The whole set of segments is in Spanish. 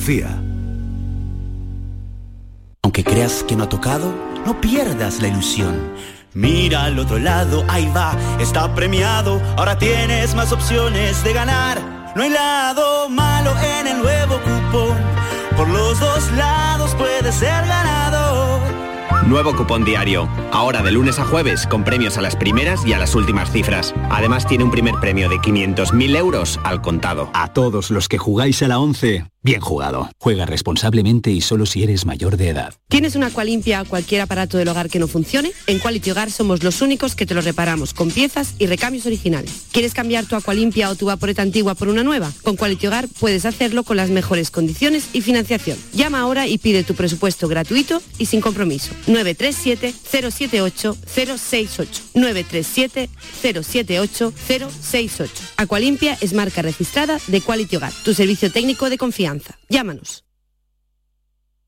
FIA. Aunque creas que no ha tocado, no pierdas la ilusión. Mira al otro lado, ahí va, está premiado. Ahora tienes más opciones de ganar. No hay lado malo en el nuevo cupón. Por los dos lados puedes ser ganador. Nuevo cupón diario. Ahora de lunes a jueves con premios a las primeras y a las últimas cifras. Además tiene un primer premio de 500.000 euros al contado. A todos los que jugáis a la 11, bien jugado. Juega responsablemente y solo si eres mayor de edad. ¿Tienes una Aqualimpia o cualquier aparato del hogar que no funcione? En Quality Hogar somos los únicos que te lo reparamos con piezas y recambios originales. ¿Quieres cambiar tu Aqualimpia o tu vaporeta antigua por una nueva? Con Quality Hogar puedes hacerlo con las mejores condiciones y financiación. Llama ahora y pide tu presupuesto gratuito y sin compromiso. 937-078-068. 937-078-068. Aqualimpia es marca registrada de Quality Hogar, tu servicio técnico de confianza. Llámanos.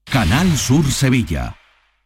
Canal Sur Sevilla.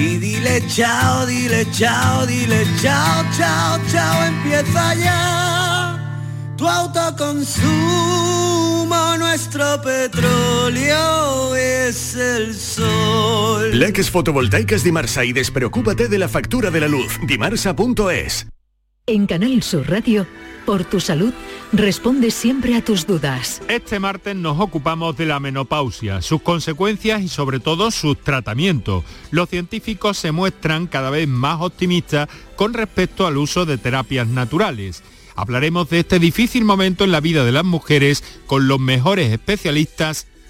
y dile chao, dile chao, dile chao, chao, chao, empieza ya. Tu autoconsumo, nuestro petróleo es el sol. Leques fotovoltaicas Dimarsa y despreocúpate de la factura de la luz. Dimarsa.es. En Canal Sur Radio, por tu salud, responde siempre a tus dudas. Este martes nos ocupamos de la menopausia, sus consecuencias y sobre todo sus tratamientos. Los científicos se muestran cada vez más optimistas con respecto al uso de terapias naturales. Hablaremos de este difícil momento en la vida de las mujeres con los mejores especialistas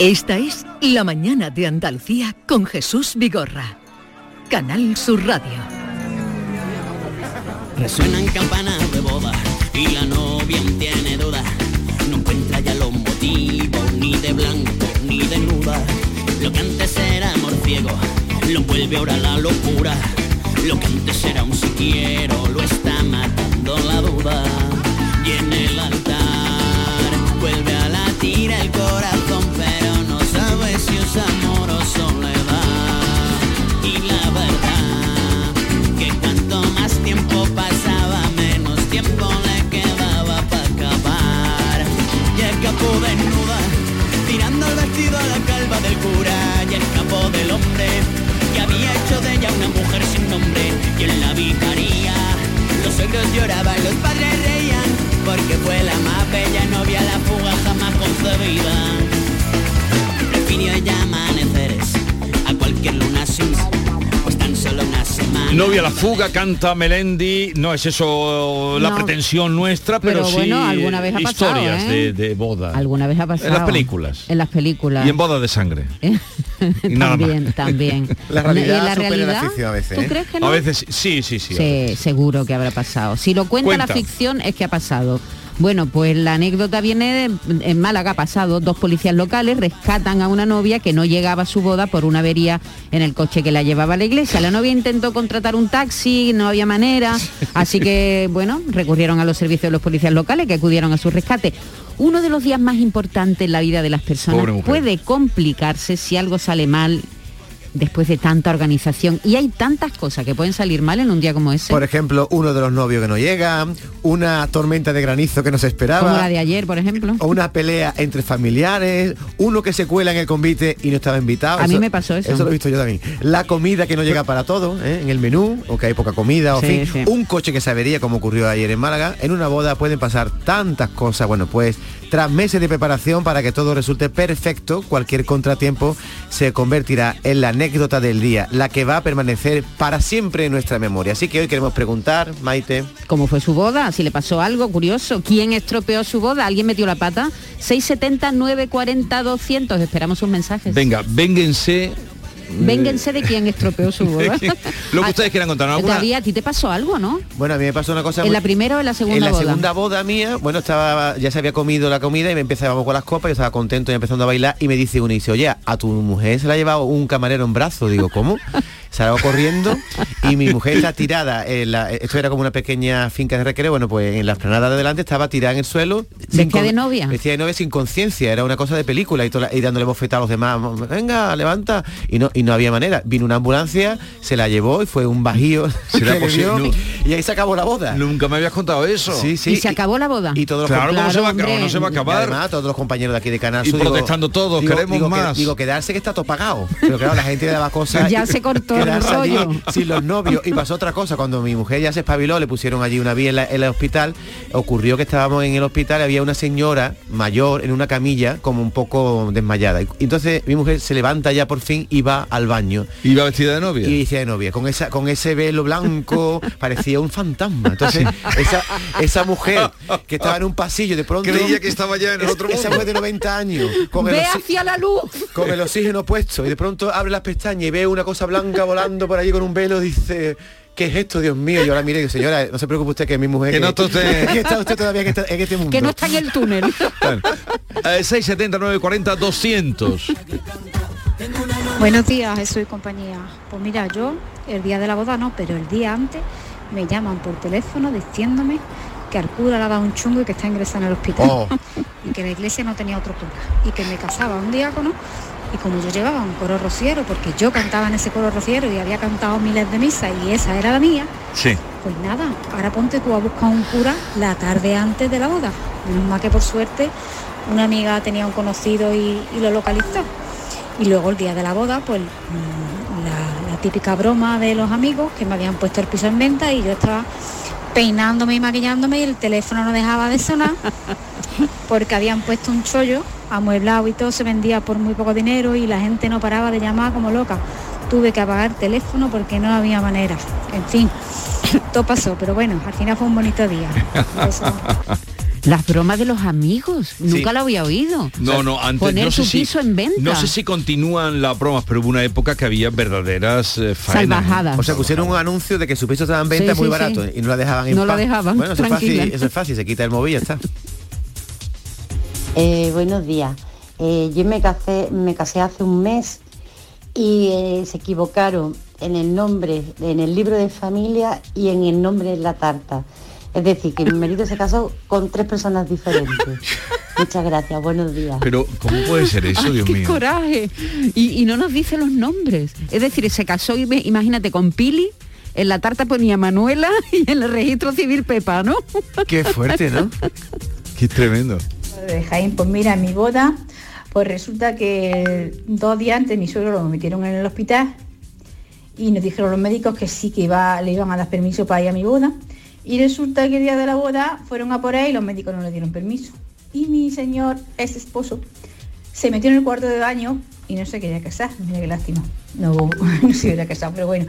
Esta es La Mañana de Andalucía con Jesús Vigorra. Canal Sur Radio. Resuenan campanas de boda y la novia tiene duda. No encuentra ya los motivos ni de blanco ni de nuda. Lo que antes era amor ciego lo vuelve ahora la locura. Lo que antes era un si quiero lo está matando la duda. Y en el fuga, canta Melendi, no es eso la No. pretensión nuestra, pero, Pero sí bueno, alguna vez ha pasado, historias ¿eh? de, de boda. Alguna vez ha pasado. En las películas. En las películas. Y en boda de sangre. Y nada más. también, también. La ¿Y realidad la supera la realidad? ficción a veces, ¿Tú ¿eh? crees que no? A veces sí, sí, sí. Sí, seguro que habrá pasado. Si lo cuenta, la Cuenta. ficción es que ha pasado. Bueno, pues la anécdota viene de- en Málaga pasado. Dos policías locales rescatan a una novia que no llegaba a su boda por una avería en el coche que la llevaba a la iglesia. La novia intentó contratar un taxi, no había manera, así que bueno, recurrieron a los servicios de los policías locales que acudieron a su rescate. Uno de los días más importantes en la vida de las personas puede complicarse si algo sale mal después de tanta organización. Y hay tantas cosas que pueden salir mal en un día como ese. Por ejemplo, uno de los novios que no llega, una tormenta de granizo que no se esperaba. Como la de ayer, por ejemplo. O una pelea entre familiares, uno que se cuela en el convite y no estaba invitado. A mí me pasó eso. Eso lo he visto yo también. La comida que no llega para todo, ¿eh? en el menú, o que hay poca comida, o Sí, fin. sí. Un coche que se avería, como ocurrió ayer en Málaga. En una boda pueden pasar tantas cosas. Bueno, pues tras meses de preparación para que todo resulte perfecto, cualquier contratiempo se convertirá en la anécdota del día, la que va a permanecer para siempre en nuestra memoria. Así que hoy queremos preguntar, Maite. ¿Cómo fue su boda? Si le pasó algo curioso. ¿Quién estropeó su boda? ¿Alguien metió la pata? 670 940 200. Esperamos sus mensajes. Venga, vénganse. Vénganse de quién estropeó su boda. Lo que ustedes quieran contar. ¿alguna? David, a ti te pasó algo, ¿no? Bueno, a mí me pasó una cosa ¿En muy- la primera o en la segunda en la boda? segunda boda mía, bueno, estaba ya se había comido la comida y me empezábamos con las copas, yo estaba contento y empezando a bailar y me dice uno y dice, oye, a tu mujer se la ha llevado un camarero en brazo. Digo, ¿cómo? Salgo corriendo y mi mujer está tirada, en la- esto era como una pequeña finca de recreo, bueno, pues en la esplanada de delante estaba tirada en el suelo. ¿Vestida de novia? Vestida de novia sin conciencia, era una cosa de película y, toda la- y dándole bofetada a los demás, venga, levanta. Y no, y no había manera. Vino una ambulancia, se la llevó y fue un bajío. ¿Será que le posible? dio, No. Y ahí se acabó la boda. Nunca me habías contado eso. Sí, sí. ¿Y se acabó la boda? Y todos los Claro, ¿cómo compañeros- se va a acabar? No se va a y acabar. además, todos los compañeros de aquí de Canal Y digo- protestando todos, digo- queremos digo que- más. digo, quedarse que está todo pagado. Pero claro, la gente le daba cosas. Ya se cortó quedarse allí. Sin los novios. Y pasó otra cosa, cuando mi mujer ya se espabiló, le pusieron allí una vía en, la- en el hospital, ocurrió que estábamos en el hospital, había una señora mayor en una camilla, como un poco desmayada. Y entonces mi mujer se levanta ya por fin y va al baño. ¿Iba vestida de novia? Y decía de novia, con esa, con ese velo blanco, parecía un fantasma. Entonces, esa, esa mujer que estaba en un pasillo de pronto. Creía que estaba ya en el otro Esa mujer de 90 años, con el, Ve oxi- hacia la luz. con el oxígeno puesto, y de pronto abre las pestañas y ve una cosa blanca volando por allí con un velo, dice. ¿Qué es esto, Dios mío? Y ahora mire, señora, no se preocupe usted que es mi mujer. Que no está usted- que está usted todavía en, este mundo. Que no está en el túnel. Eh, 670 940 200. Buenos días, Jesús y compañía. Pues mira, yo el día de la boda no, pero el día antes me llaman por teléfono diciéndome que al cura le ha dado un chungo y que está ingresado en el hospital. Oh. Y que la iglesia no tenía otro cura. Y que me casaba un diácono y como yo llevaba un coro rociero, porque yo cantaba en ese coro rociero y había cantado miles de misas y esa era la mía, Sí. pues nada, ahora ponte tú a buscar un cura la tarde antes de la boda. Menos mal que por suerte una amiga tenía un conocido y, y lo localizó. Y luego el día de la boda, pues mm, la, la típica broma de los amigos que me habían puesto el piso en venta y yo estaba peinándome y maquillándome y el teléfono no dejaba de sonar porque habían puesto un chollo amueblado y todo se vendía por muy poco dinero y la gente no paraba de llamar como loca. Tuve que apagar el teléfono porque no había manera. En fin, todo pasó, pero bueno, al final fue un bonito día. Eso. Las bromas de los amigos. Nunca lo había oído. No, no, antes Poner no sé si, piso en venta. No sé si continúan las bromas, pero hubo una época que había verdaderas eh, faenas. Salvajadas. O sea, pusieron un anuncio de que su piso estaba en venta Sí, muy sí, barato sí. y no la dejaban en No la paz. dejaban, Bueno, eso es, fácil, eso es fácil, se quita el móvil y ya está. Eh, buenos días. Eh, yo me casé, me casé hace un mes y eh, se equivocaron en el nombre, en el libro de familia y en el nombre de la tarta. Es decir, que mi marido se casó con tres personas diferentes. Muchas gracias, buenos días. Pero, ¿cómo puede ser eso, Ay, Dios qué mío? coraje. Y, y no nos dice los nombres. Es decir, se casó, imagínate, con Pili, en la tarta ponía Manuela y en el registro civil Pepa, ¿no? Qué fuerte, ¿no? Qué tremendo. De pues mira, mi boda, pues resulta que dos días antes mi suegro lo metieron en el hospital y nos dijeron los médicos que sí que iba, le iban a dar permiso para ir a mi boda. Y resulta que el día de la boda fueron a por él y los médicos no le dieron permiso. Y mi señor, ex esposo, se metió en el cuarto de baño y no se quería casar. Mira qué lástima. No, no se quería casar, pero bueno.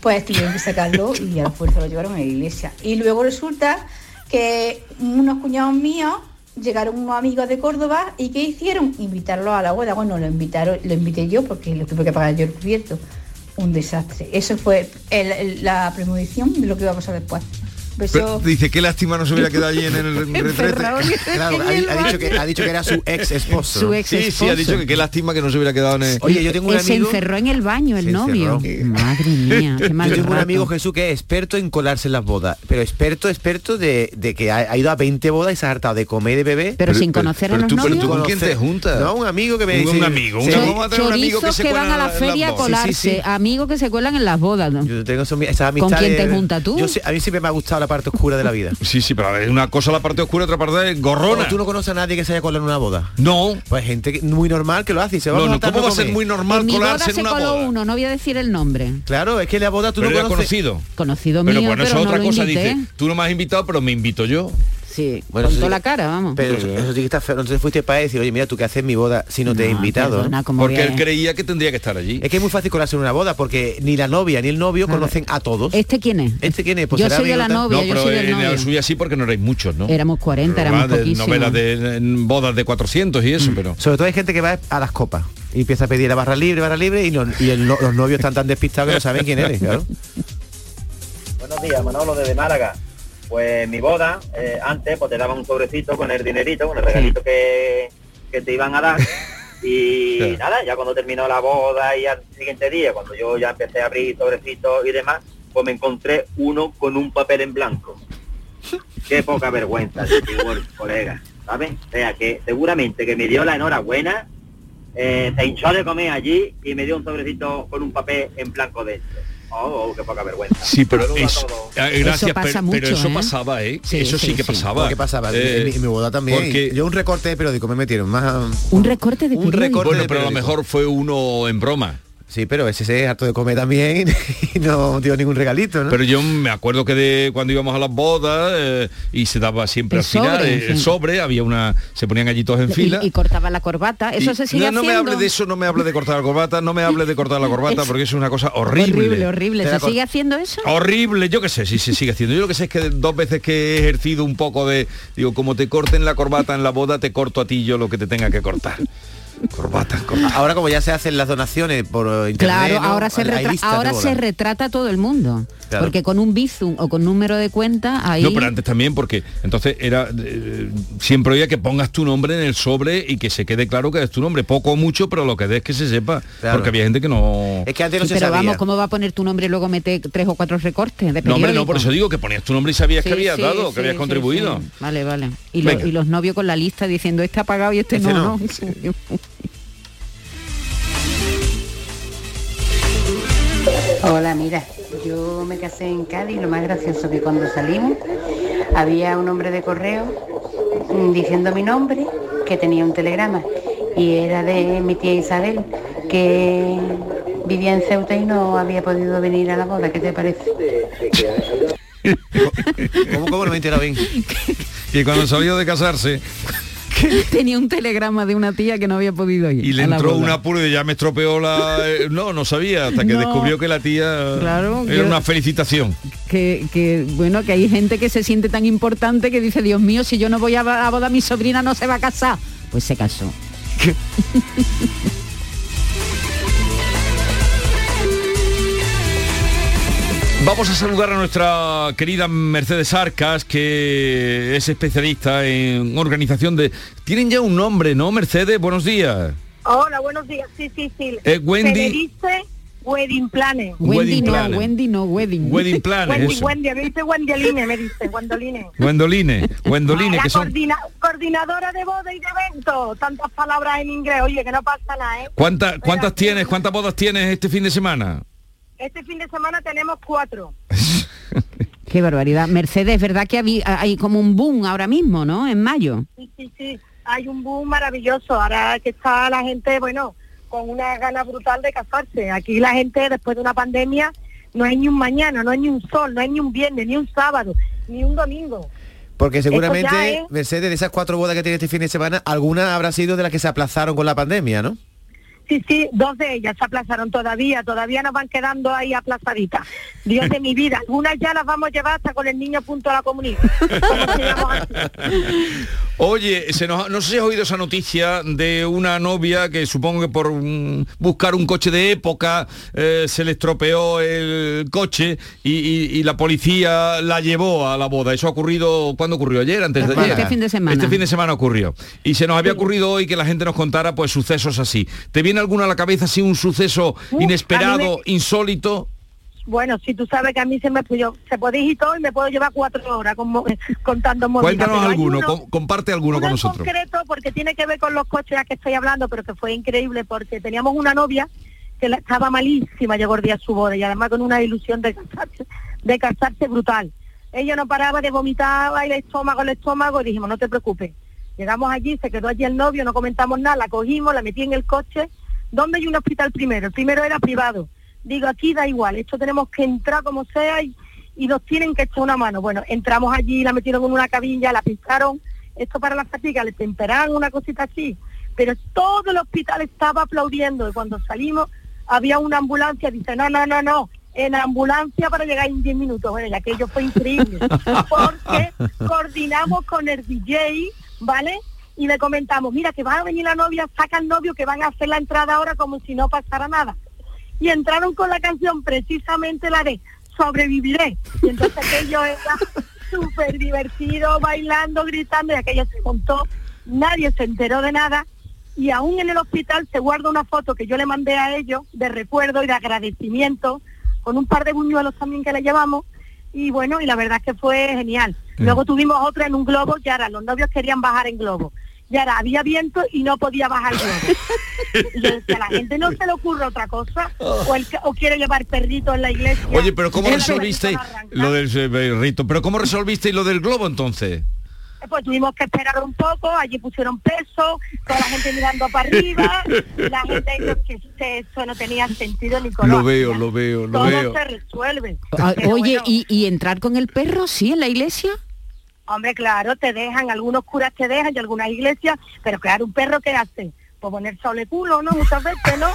Pues tuvieron que sacarlo y a la fuerza lo llevaron a la iglesia. Y luego resulta que unos cuñados míos llegaron unos amigos de Córdoba y ¿qué hicieron? Invitarlo a la boda. Bueno, lo invitaron, lo invité yo porque lo tuve que pagar yo el cubierto. Un desastre. Eso fue la premonición de lo que iba a pasar después. Beso. dice, qué lástima no se hubiera quedado allí en el retrete. Claro, ha, ha dicho que, ha dicho que era su ex esposo. Su ex Sí, sí, ha esposo. dicho que qué lástima que no se hubiera quedado en el... Oye, yo tengo un Eh, se amigo. encerró en el baño el novio. Madre mía, qué mal Yo tengo un rato. amigo Jesús que es experto en colarse en las bodas, pero experto, experto de, de que ha, ha ido a 20 bodas y se ha hartado de comer y de beber. Pero sin conocer a pero los tú- pero novios. tú con quién te juntas? No, un amigo que me Un dice. amigo, un Sí. amigo. A un amigo que que, van cuela a la feria a colarse, amigos que se cuelan en las bodas. ¿no? Yo tengo eso- esas ¿Con amistades- quién te juntas tú? A mí siempre me ha gustado la parte oscura de la vida. Sí, sí, pero es una cosa la parte oscura, otra parte es gorrona. ¿Tú no conoces a nadie que se haya colado en una boda? No. Pues gente muy normal que lo hace y se va No, a no, ¿cómo no va a ser muy normal en mi boda colarse en se una coló boda? uno, no voy a decir el nombre. Claro, es que la boda tú Pero no conoces. conocido. Conocido Pero mío, bueno, pero eso es no otra lo cosa, invité. dice, tú no me has invitado, pero me invito yo. Sí, Bueno, con toda sí- la cara, vamos. Pero eso, eso sí que está feo. Entonces fuiste para decir, oye, mira, tú que haces en mi boda si no, te he invitado. perdona, ¿no? ¿cómo Porque él creía que tendría que estar allí. Es que es muy fácil colarse en una boda porque ni la novia ni el novio conocen a todos. ¿Este quién es? ¿Este quién es? Pues yo soy de la novia, no, yo pero soy del novio. suya sí porque no erais muchos, ¿no? Éramos 40, éramos Normal, de poquísimos. novelas de bodas de 400 y eso, pero... Sobre todo hay gente que va a las copas y empieza a pedir la barra libre, barra libre y, el los novios están tan despistados que no saben quién eres, claro. Buenos días, Manolo desde Málaga. Pues mi boda, eh, antes pues te daban un sobrecito con el dinerito, con el regalito que, que te iban a dar. Y nada, ya cuando terminó la boda y al siguiente día, cuando yo ya empecé a abrir sobrecitos y demás, pues me encontré uno con un papel en blanco. Qué poca vergüenza, colega, ¿sabes? O sea que seguramente que me dio la enhorabuena, eh, se hinchó de comer allí y me dio un sobrecito con un papel en blanco dentro. Oh, oh, qué poca vergüenza. Sí, pero Saludos a eso, todos. eh, gracias, pasa pero, mucho, pero eso ¿eh? pasaba, ¿eh? Sí, eso sí, sí, que sí. pasaba. ¿Qué pasaba? Eh, en, mi, en mi boda también. porque- Yo un recorte de periódico me metieron más... Un recorte de Un periódico. recorte bueno, de pero a lo mejor fue uno en broma. Sí, pero ese se es harto de comer también y no dio ningún regalito, ¿no? Pero yo me acuerdo que de cuando íbamos a las bodas eh, y se daba siempre El al final sobre, eh, el sí. sobre, había una, se ponían allí todos en fila. Y, y cortaba la corbata. Eso Y- se sigue no, no me hable de eso, no me hable de cortar la corbata, no me hable de cortar la corbata Es- porque eso es una cosa horrible. Horrible, horrible. ¿Se sigue haciendo eso? Horrible, yo qué sé, si se sigue haciendo. Yo lo que sé es que dos veces que he ejercido un poco de, digo, como te corten la corbata en la boda, te corto a ti yo lo que te tenga que cortar. Corbata, corbata. Ahora como ya se hacen las donaciones por eh, internet, Claro, ¿no? ahora se, retra- ahora se retrata todo el mundo. Claro. Porque con un bizum o con número de cuenta ahí... No, pero antes también porque entonces era eh, siempre oía que pongas tu nombre en el sobre y que se quede claro que es tu nombre, poco o mucho, pero lo que des que se sepa, Claro. porque había gente que no Es que antes no Sí, se pero sabía. vamos, ¿cómo va a poner tu nombre y luego mete tres o cuatro recortes de No, hombre, no, por eso digo que ponías tu nombre y sabías Sí, que habías sí, dado, sí, que habías sí, contribuido. sí. Vale, vale. Y, lo- y los novios con la lista diciendo este ha pagado y este Ese no, no. Hola, mira, yo me casé en Cádiz, lo más gracioso que cuando salimos había un hombre de correo mm, diciendo mi nombre que tenía un telegrama y era de mi tía Isabel que vivía en Ceuta y no había podido venir a la boda, ¿qué te parece? ¿Cómo, cómo no me bien? Y cuando salió de casarse Tenía un telegrama de una tía que no había podido ir. y le a entró un apuro y ya me estropeó la... eh, no, no sabía, hasta que No. descubrió que la tía Claro, era yo- una felicitación. que, que, bueno que hay gente que se siente tan importante que dice Dios mío si yo no voy a la boda mi sobrina no se va a casar pues se casó Vamos a saludar a nuestra querida Mercedes Arcas, que es especialista en organización de... Tienen ya un nombre, ¿no, Mercedes? Buenos días. Hola, buenos días. Sí, sí, sí. Eh, Wendy- Se le dice Wedding Planner. Wendy Wedding no. Wendy no wedding Wedding Planner, Wendy, eso. Wendy, me dice Wendeline, me dice, Wendoline. Wendoline, Wendoline, que son... coordina- coordinadora de boda y de evento. Tantas palabras en inglés, oye, que no pasa nada, ¿eh? ¿Cuántas, ¿Cuántas tienes? ¿Cuántas bodas tienes este fin de semana? Este fin de semana tenemos cuatro. qué barbaridad Mercedes es verdad que hay como un boom ahora mismo no en mayo Sí, sí, sí. Hay un boom maravilloso. Ahora que está la gente, bueno, con una gana brutal de casarse. Aquí la gente, después de una pandemia, no hay ni un mañana, no hay ni un sol, no hay ni un viernes, ni un sábado, ni un domingo. Porque seguramente, es- Mercedes, de esas cuatro bodas que tiene este fin de semana, alguna habrá sido de las que se aplazaron con la pandemia, ¿no? Sí, sí, dos de ellas se aplazaron todavía, todavía nos van quedando ahí aplazaditas. Dios de mi vida, algunas ya las vamos a llevar hasta con el niño punto a la comunidad. Oye, se nos, no sé si has oído esa noticia de una novia que supongo que por buscar un coche de época eh, se le estropeó el coche y, y- y la policía la llevó a la boda. Eso ha ocurrido, ¿cuándo ocurrió? ¿Ayer? ¿Antes de Este ayer? fin de semana. Este fin de semana ocurrió. Y se nos había ocurrido hoy que la gente nos contara pues sucesos así. ¿Te viene alguno a la cabeza así un suceso Uh, inesperado, insólito? Bueno, si tú sabes que a mí se me yo, se puede ir todo y me puedo llevar cuatro horas como- contando movidas, Cuéntanos alguno, uno- com- comparte alguno uno con en nosotros. concreto porque tiene que ver con los coches a que estoy hablando, pero que fue increíble porque teníamos una novia que la- estaba malísima, llegó el día de su boda y además con una ilusión de casarse, de casarse brutal. Ella no paraba de vomitar el estómago, el estómago y dijimos, no te preocupes. Llegamos allí, se quedó allí el novio, no comentamos nada, la cogimos, la metí en el coche. ¿Dónde hay un hospital primero? El primero era privado. Digo, aquí da igual, esto tenemos que entrar como sea y, y nos tienen que echar una mano. Bueno, entramos allí, la metieron en una cabilla, la pintaron, esto para la fatiga, le temperaron una cosita así, pero todo el hospital estaba aplaudiendo y cuando salimos había una ambulancia, dice, no, no, no, no, en ambulancia para llegar en 10 minutos. Bueno, y aquello fue increíble, porque coordinamos con el DJ, ¿vale? Y le comentamos, mira, que va a venir la novia, saca al novio, que van a hacer la entrada ahora como si no pasara nada. Y entraron con la canción precisamente la de Sobreviviré. Y entonces aquello era súper divertido, bailando, gritando, y aquello se montó, nadie se enteró de nada. Y aún en el hospital se guarda una foto que yo le mandé a ellos de recuerdo y de agradecimiento, con un par de buñuelos también que le llevamos. Y bueno, y la verdad es que fue genial. Luego tuvimos otra en un globo, y ahora los novios querían bajar en globo. Y ahora había viento y no podía bajar. Y yo decía, a la gente no se le ocurre otra cosa, o, el que- o quiere llevar perrito en la iglesia. Oye, pero ¿cómo resolvisteis perrito lo del eh, rito? ¿Pero cómo resolvisteis lo del globo entonces? pues tuvimos que esperar un poco, allí pusieron peso, toda la gente mirando para arriba, la gente dijo que este- eso no tenía sentido ni color. Lo veo, lo veo, lo Todo veo. se resuelve. Ah, Oye, bueno, ¿y, y entrar con el perro, sí, en la iglesia? Hombre, claro, te dejan, algunos curas te dejan y algunas iglesias, pero claro, un perro ¿qué hace? Pues poner sole culo, ¿no? Muchas veces, ¿no?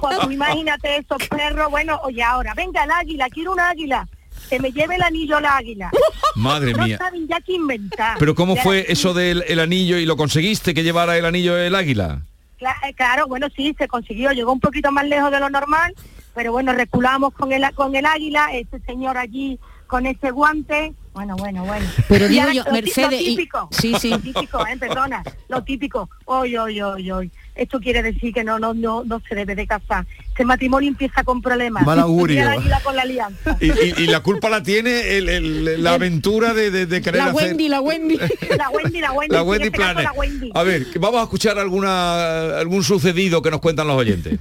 pues tú imagínate esos perros, bueno, oye ahora, venga el águila, quiero un águila, que me lleve el anillo al águila. Madre no mía. saben ya qué inventar. Pero ¿cómo Ya- fue eso del el anillo y lo conseguiste que llevara el anillo el águila? Eh, Claro, bueno, sí, se consiguió, llegó un poquito más lejos de lo normal, pero bueno, reculamos con el, con el águila, ese señor allí con ese guante, bueno, bueno, bueno. Pero digo yo, lo Mercedes, Lo y- típico, sí, sí. Lo típico, eh, perdona, lo típico, hoy, hoy, hoy, hoy. Esto quiere decir que no, no, no, no se debe de casar. Este matrimonio empieza con problemas. Mal augurio. Y con la alianza. Y, y- y la culpa la tiene el- el- la aventura de, de- de querer La hacer... Wendy, la Wendy. La Wendy, la Wendy, La Wendy este caso Planet. la Wendy. A ver, que vamos a escuchar alguna algún sucedido que nos cuentan los oyentes.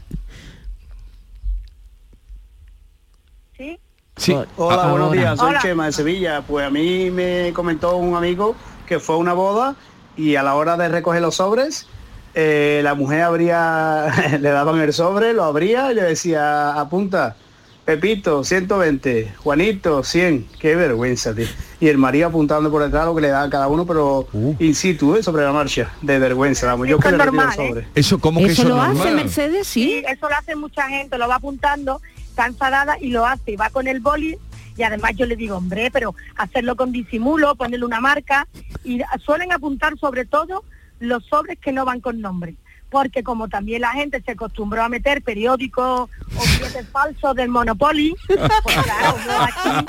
¿Sí? Sí. Hola, Ah, buenos días, soy Hola. Chema de Sevilla. Pues a mí me comentó un amigo que fue a una boda y a la hora de recoger los sobres, eh, la mujer abría, le daban el sobre, lo abría y le decía, apunta, Pepito, 120, Juanito, 100. Qué vergüenza, tío. Y el marido apuntando por detrás lo que le daban cada uno, pero in situ, ¿eh? sobre la marcha, de vergüenza, vamos. Yo Eso que le el normal, ¿eh? sobre. Eso, ¿cómo que ¿Eso eso lo hace? Mercedes? Sí. eso lo hace mucha gente, lo va apuntando, está enfadada y lo hace, y va con el boli y además yo le digo, hombre, pero hacerlo con disimulo, ponerle una marca y suelen apuntar sobre todo los sobres que no van con nombre. Porque como también la gente se acostumbró a meter periódicos o billetes falsos del Monopoly, pues claro, yo aquí,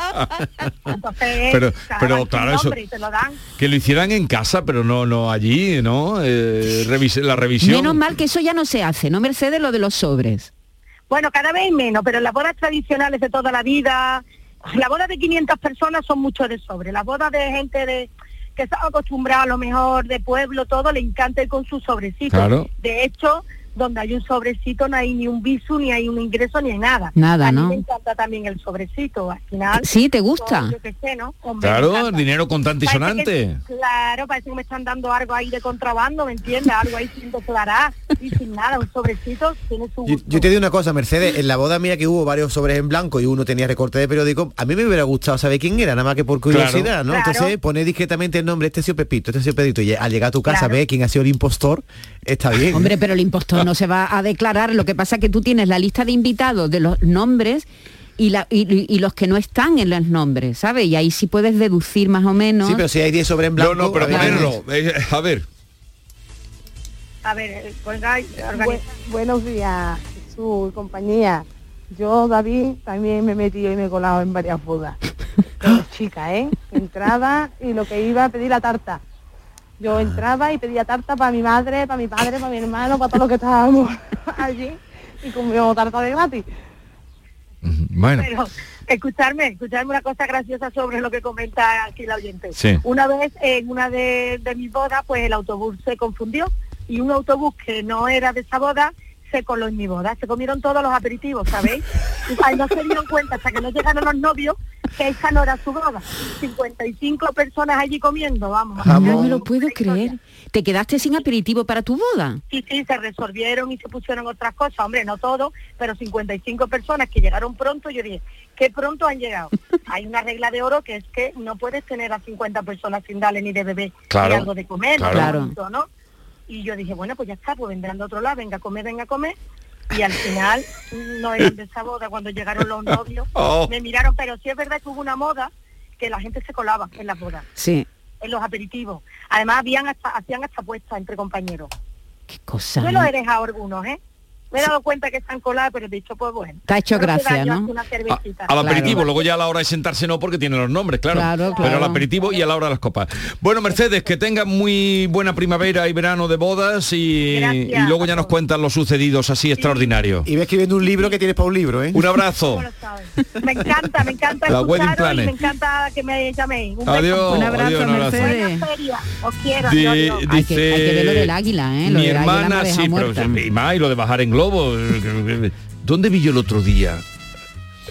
entonces, Pero- pero claro, eso- y te lo dan. Que lo hicieran en casa, pero no no allí, ¿no? Eh, revise- la revisión. Menos mal que eso ya no se hace, ¿no, Mercedes? Lo de los sobres. Bueno, cada vez menos, pero las bodas tradicionales de toda la vida, las bodas de 500 personas son mucho de sobre. Las bodas de gente de que está acostumbrada a lo mejor de pueblo, todo, le encanta ir con su sobrecito. Claro. De hecho, donde hay un sobrecito no hay ni un visu, ni hay un ingreso, ni hay nada. Nada, a mí ¿no? me encanta también el sobrecito, al final. Sí, ¿te gusta? Yo qué sé, ¿no? Hombre, me Claro, dinero contante y sonante. que- claro, parece que me están dando algo ahí de contrabando, ¿me entiendes? Algo ahí sin declarar y sin nada, un sobrecito tiene su Yo, gusto. yo te digo una cosa, Mercedes, en la boda mía que hubo varios sobres en blanco y uno tenía recorte de periódico, a mí me hubiera gustado saber quién era, nada más que por curiosidad, ¿no? Claro. Entonces pone discretamente el nombre, este ha sido Pepito, este ha sido Pedrito, y al llegar a tu casa Claro. ves quién ha sido el impostor, está bien. Hombre, pero el impostor no se va a declarar. Lo que pasa es que tú tienes la lista de invitados de los nombres y, la- y- y los que no están en los nombres, ¿sabes? Y ahí sí puedes deducir más o menos. Sí, pero si hay 10 sobre en blanco... No, no, pero claro. ponerlo. eh, a ver. A ver, eh, Bu- buenos días, Jesús y compañía. Yo, David, también me he metido y me he colado en varias bodas. Pero chica, ¿eh? Entraba y lo que iba a pedir la tarta. Yo entraba y pedía tarta para mi madre, para mi padre, para mi hermano, para todos los que estábamos allí y comíamos tarta de gratis. Bueno. Pero escucharme, escucharme una cosa graciosa sobre lo que comenta aquí la oyente. Sí. Una vez en una de, de mis bodas, pues el autobús se confundió y un autobús que no era de esa boda se coló en mi boda. Se comieron todos los aperitivos, ¿sabéis? Y no se dieron cuenta hasta que no llegaron los novios que esa no era su boda. 55 personas allí comiendo, vamos. No me lo puedo creer. ¿Te quedaste sin aperitivo para tu boda? Sí, sí, se resolvieron y se pusieron otras cosas, hombre, no todo, pero 55 personas que llegaron pronto, yo dije, qué pronto han llegado. Hay una regla de oro que es que no puedes tener a 50 personas sin darle ni de beber Claro, ni algo de comer, claro. ¿no? Y yo dije, bueno, pues ya está, pues vendrán de otro lado, venga a comer, venga a comer. Y al final no eran de esa boda, cuando llegaron los novios, Oh. me miraron, pero sí es verdad que hubo una moda que la gente se colaba en las bodas Sí. en los aperitivos. Además habían hasta, hacían hasta puestas entre compañeros. Cosa. Yo lo he dejado algunos, ¿eh? Me he dado cuenta que están coladas, pero he dicho, pues bueno. Te ha hecho gracia, ¿no? una. Al aperitivo, luego ya a la hora de sentarse no porque tiene los nombres, claro. Claro, Pero al claro. aperitivo y a la hora de las copas. Bueno, Mercedes, que tengan muy buena primavera y verano de bodas y, luego ya nos cuentan los sucedidos así extraordinarios. Y ve escribiendo un libro que tienes para un libro, ¿eh? Un abrazo. Me encanta, me encanta La y me encanta que me llaméis. Un Adiós, beso. Un abrazo, adiós, un abrazo. Mercedes. Os quiero. Di- adiós. Hay que, hay que ver lo del águila, ¿eh? Lo Mi del águila hermana, dejado sí, pero muerta. y más, y lo de bajar en globo. ¿Dónde vi yo el otro día?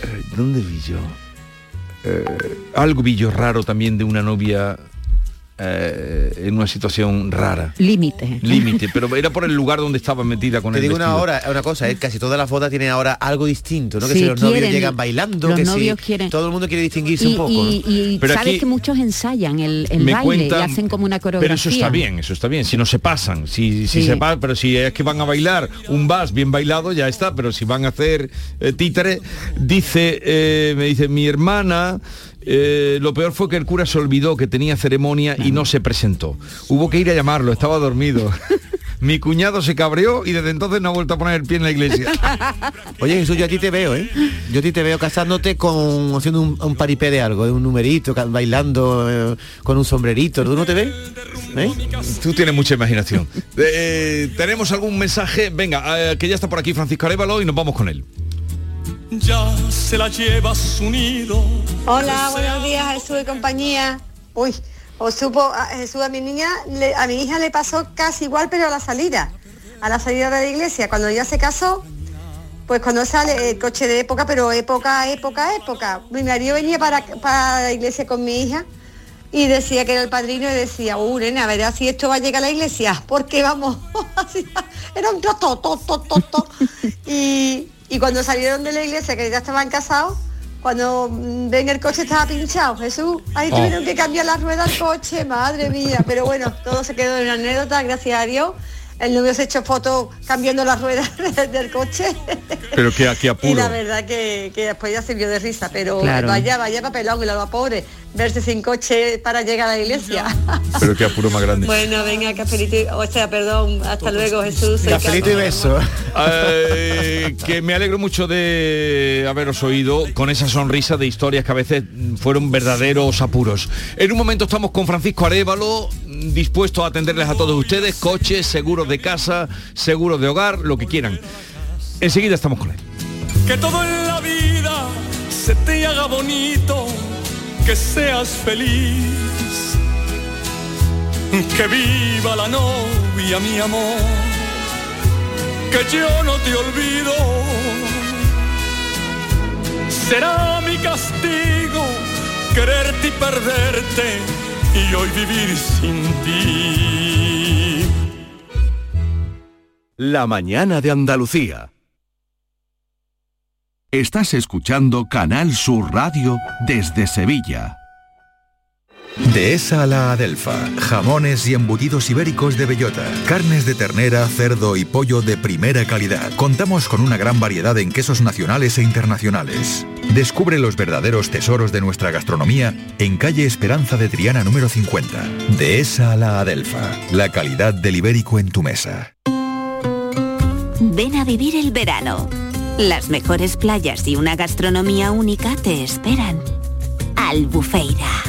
Eh, ¿Dónde vi yo? Eh, algo vi yo raro también de una novia eh, en una situación rara. Límite. Límite, pero era por el lugar donde estaba metida con Te el digo una vestido. hora, una cosa, ¿eh? casi todas las bodas tienen ahora algo distinto, ¿no? Que Sí, si los novios llegan bailando, los que si novios quieren- todo el mundo quiere distinguirse Y, un poco. y- ¿no? y Pero sabes aquí- que muchos ensayan el, el me baile y hacen como una coreografía. Pero eso está bien, eso está bien, si no se pasan, si, si Sí. se pa- pero si es que van a bailar un vas bien bailado, ya está, pero si van a hacer eh, títere, dice, eh, me dice, mi hermana, eh, lo peor fue que el cura se olvidó que tenía ceremonia y no se presentó. Hubo que ir a llamarlo, estaba dormido. mi cuñado se cabreó y desde entonces no ha vuelto a poner el pie en la iglesia. Oye Jesús, yo a ti te veo, ¿eh? Yo a ti te veo casándote con haciendo un, un paripé de algo, de un numerito, bailando eh, con un sombrerito. ¿Tú no te ves? ¿Eh? Tú tienes mucha imaginación. Eh, ¿Tenemos algún mensaje? Venga, que ya está por aquí Francisco Arevalo y nos vamos con él. Ya se la lleva su nido. Hola, buenos días Jesús y compañía. Uy, os supo a Jesús a mi niña, le- a mi hija le pasó casi igual, pero a la salida, a la salida de la iglesia, cuando ella se casó, pues cuando sale el coche de época, pero época, época, época. Mi marido venía para, para la iglesia con mi hija y decía que era el padrino y decía, uh, nena, verás si esto va a llegar a la iglesia, porque vamos, era un to, to, to, to, to, to. Y, y cuando salieron de la iglesia, que ya estaban casados, cuando mm, ven el coche estaba pinchado, Jesús, ahí Oh. tuvieron que cambiar la rueda del coche, madre mía, pero bueno, todo se quedó en anécdota, gracias a Dios. El novio se echó fotos cambiando las ruedas del coche Pero que aquí y apuro. la verdad que, que después ya sirvió de risa, pero Claro. vaya, vaya papelón y la pobre, verse sin coche para llegar a la iglesia. Pero que apuro más grande. bueno, venga, cafelito, y- o sea, perdón, hasta luego Jesús. Cafelito y beso. Eh, que me alegro mucho de haberos oído con esa sonrisa de historias que a veces fueron verdaderos apuros. En un momento estamos con Francisco Arevalo, dispuesto a atenderles a todos ustedes, coches, seguros de casa, seguros de hogar, lo que quieran. Enseguida estamos con él. Que todo en la vida se te haga bonito, que seas feliz. Que viva la novia, mi amor, que yo no te olvido. Será mi castigo quererte y perderte y hoy vivir sin ti. La mañana de Andalucía. Estás escuchando Canal Sur Radio desde Sevilla. Dehesa a la Adelfa. Jamones y embutidos ibéricos de bellota. Carnes de ternera, cerdo y pollo de primera calidad. Contamos con una gran variedad en quesos nacionales e internacionales. Descubre los verdaderos tesoros de nuestra gastronomía en calle Esperanza de Triana número 50. Dehesa a la Adelfa. La calidad del ibérico en tu mesa. Ven a vivir el verano. Las mejores playas y una gastronomía única te esperan. Albufeira.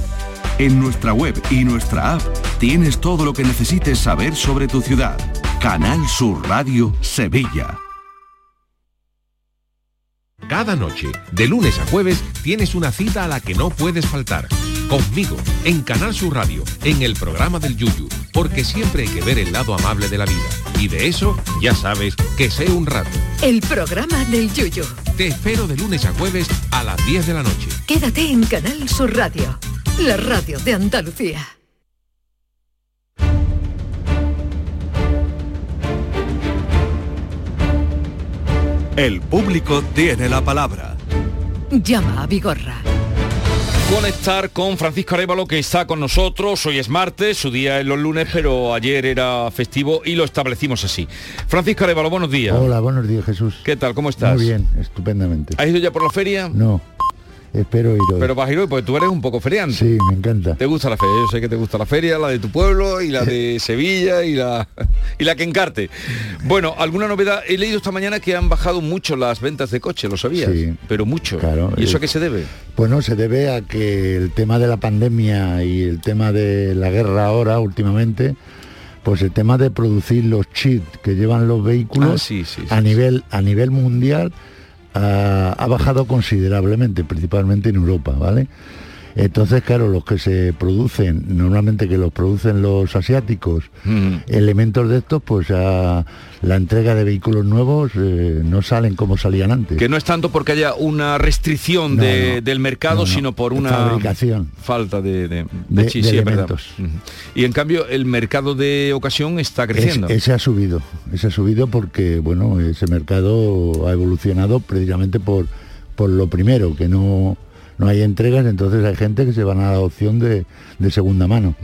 En nuestra web y nuestra app tienes todo lo que necesites saber sobre tu ciudad. Canal Sur Radio Sevilla. Cada noche, de lunes a jueves, tienes una cita a la que no puedes faltar. Conmigo, en Canal Sur Radio, en el programa del Yuyu, porque siempre hay que ver el lado amable de la vida. Y de eso, ya sabes, que sé un rato. El programa del Yuyu. Te espero de lunes a jueves a las 10 de la noche. Quédate en Canal Sur Radio, la radio de Andalucía. El público tiene la palabra. Llama a Vigorra. Conectar con Francisco Arevalo que está con nosotros. Hoy es martes, su día es los lunes, pero ayer era festivo y lo establecimos así. Francisco Arevalo, buenos días. Hola, buenos días Jesús. ¿Qué tal? ¿Cómo estás? Muy bien, estupendamente. ¿Has ido ya por la feria? No, espero ir hoy. Pero vas a ir hoy porque tú eres un poco feriante. Sí, me encanta. ¿Te gusta la feria? Yo sé que te gusta la feria, la de tu pueblo y la de Sevilla y la y la que encarte. Bueno, alguna novedad. He leído esta mañana que han bajado mucho las ventas de coche, ¿lo sabías? Sí. Pero mucho. Claro, ¿Y eso eh, a qué se debe? Bueno, se debe a que el tema de la pandemia y el tema de la guerra ahora últimamente, pues el tema de producir los chips que llevan los vehículos Ah, sí, sí, sí, a nivel a nivel mundial ha bajado considerablemente, principalmente en Europa, ¿vale? Entonces, claro, los que se producen, normalmente que los producen los asiáticos, elementos de estos, pues a la entrega de vehículos nuevos eh, no salen como salían antes. Que no es tanto porque haya una restricción No, de- no. del mercado, No, no. sino por una Fabricación. falta de, de, De- sí, elementos. Y en cambio el mercado de ocasión está creciendo. Es- ese ha subido, ese ha subido porque bueno, ese mercado ha evolucionado precisamente por, por lo primero, que no, no hay entregas, entonces hay gente que se van a la opción de, de segunda mano.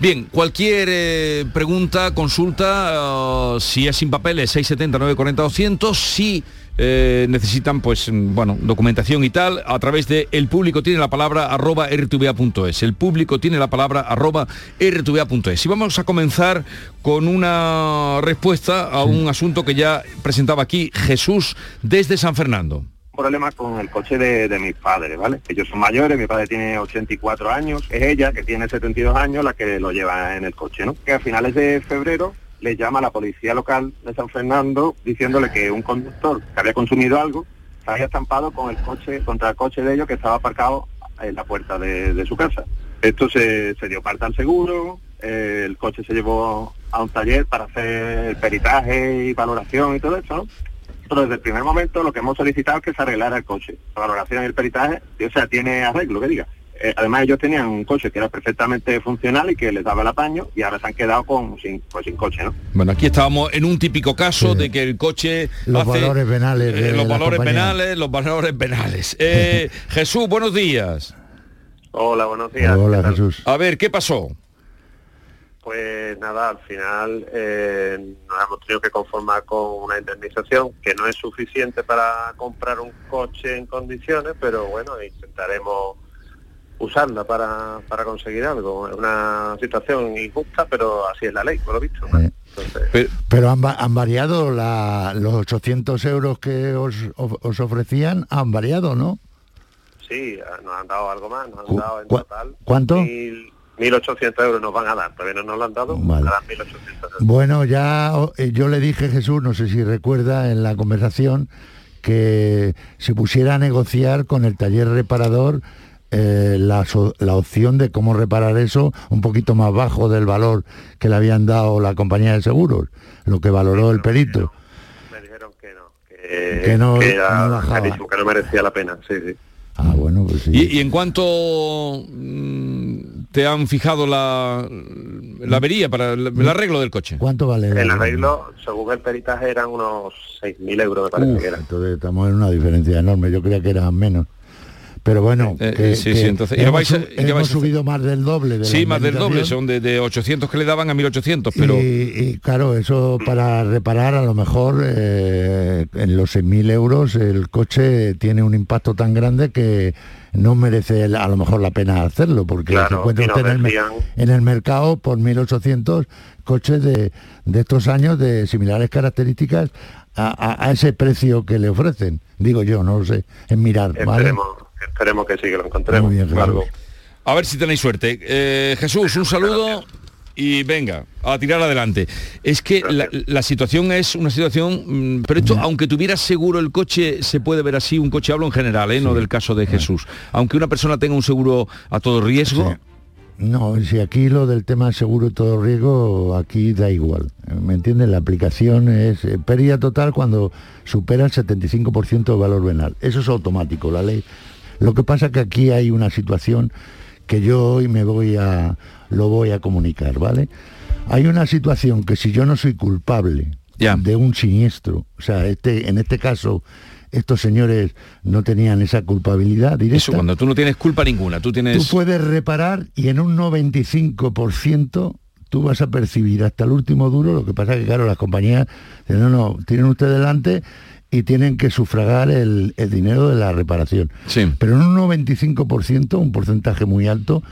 Bien, cualquier eh, pregunta, consulta, eh, si es sin papeles, 670 940 200, si eh, necesitan pues mm, bueno documentación y tal a través de el público tiene la palabra arroba rtva.es el público tiene la palabra arroba rtva.es y vamos a comenzar con una respuesta a un asunto que ya presentaba aquí Jesús desde San Fernando problema con el coche de, mis padres, ¿vale? Ellos son mayores, mi padre tiene 84 años, es ella que tiene 72 años la que lo lleva en el coche, ¿no? Que a finales de febrero le llama la policía local de San Fernando diciéndole que un conductor que había consumido algo se había estampado con el coche, contra el coche de ellos que estaba aparcado en la puerta de, su casa. Esto se, dio parte al seguro, eh, el coche se llevó a un taller para hacer peritaje y valoración y todo eso, ¿no? Pero desde el primer momento lo que hemos solicitado es que se arreglara el coche. La valoración y el peritaje, o sea, tiene arreglo, que diga. Eh, además ellos tenían un coche que era perfectamente funcional y que les daba el apaño y ahora se han quedado con sin, pues, sin coche, ¿no? Bueno, aquí estábamos en un típico caso de que el coche Los hace, valores penales de eh, los la valores compañía. penales, los valores penales. Eh, Jesús, buenos días. Hola, buenos días. Hola. Jesús. A ver, ¿qué pasó? Pues nada, al final eh, nos hemos tenido que conformar con una indemnización que no es suficiente para comprar un coche en condiciones, pero bueno, intentaremos usarla para, para conseguir algo. Es una situación injusta, pero así es la ley, por lo visto. ¿no? Entonces, Pero han, va- han variado la- los 800 euros que os, os ofrecían, han variado, ¿no? sí, nos han dado algo más, nos han dado en total ¿Cuánto? mil- 1.800 euros nos van a dar, todavía no nos lo han dado, Vale. nos darán 1.800 euros. Bueno, ya eh, yo le dije Jesús, no sé si recuerda en la conversación, que se pusiera a negociar con el taller reparador eh, la, so- la opción de cómo reparar eso un poquito más bajo del valor que le habían dado la compañía de seguros, lo que valoró el perito. que, Que no- que era no carísimo, que no merecía la pena, sí, sí. Ah, bueno, pues sí. ¿Y, y en cuánto mm, te han fijado la, la avería para el, el arreglo del coche? ¿Cuánto vale? El arreglo, según el peritaje, eran unos 6.000 euros, me parece Uf, que era. entonces estamos en una diferencia enorme, yo creía que eran menos. Pero bueno, Eh, que- sí, que sí, entonces- ¿y qué hemos, vais vais subido más del doble de Sí, la más del doble, son de, de 800 que le daban a 1800, pero... Y, y, claro, eso para reparar a lo mejor eh, en los 6.000 euros el coche tiene un impacto tan grande que no merece a lo mejor la pena hacerlo, porque se encuentra usted en el, en mercado por 1.800 coches de, de estos años de similares características a, a- a ese precio que le ofrecen. Digo yo, no lo sé, es mirar, ¿vale? Esperemos, esperemos que sí, que lo encontremos. Bien. A ver si tenéis suerte. Eh, Jesús, un saludo y venga, a tirar adelante. Es que la, la situación es una situación, mm, pero esto, aunque tuvieras seguro el coche, se puede ver así, un coche hablo en general, ¿eh? no del caso de Jesús. Aunque una persona tenga un seguro a todo riesgo, No, si aquí lo del tema seguro y todo riesgo, aquí da igual. ¿Me entiendes? La aplicación es eh, pérdida total cuando supera el 75% de valor venal. Eso es automático, la ley. Lo que pasa que aquí hay una situación que yo hoy me voy a lo voy a comunicar, ¿vale? Hay una situación que si yo no soy culpable de un siniestro, o sea, este, en este caso estos señores no tenían esa culpabilidad directa. eso cuando tú no tienes culpa ninguna, tú tienes... Tú puedes reparar y en un 95% tú vas a percibir hasta el último duro, lo que pasa que claro, las compañías no, no, tienen usted delante y tienen que sufragar el, el dinero de la reparación. Pero en un 95%, un porcentaje muy alto,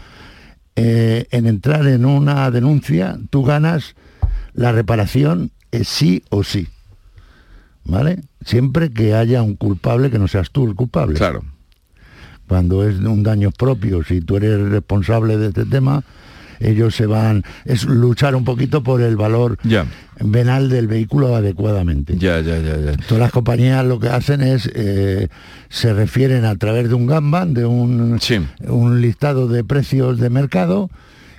eh, en entrar en una denuncia, tú ganas la reparación eh, sí o sí. ¿Vale? Siempre que haya un culpable que no seas tú el culpable. Claro. Cuando es un daño propio, si tú eres responsable de este tema, ellos se van, es luchar un poquito por el valor venal del vehículo adecuadamente. Ya, ya, ya, ya. Todas las compañías lo que hacen es, eh, se refieren a través de un Gamban, de un, un listado de precios de mercado,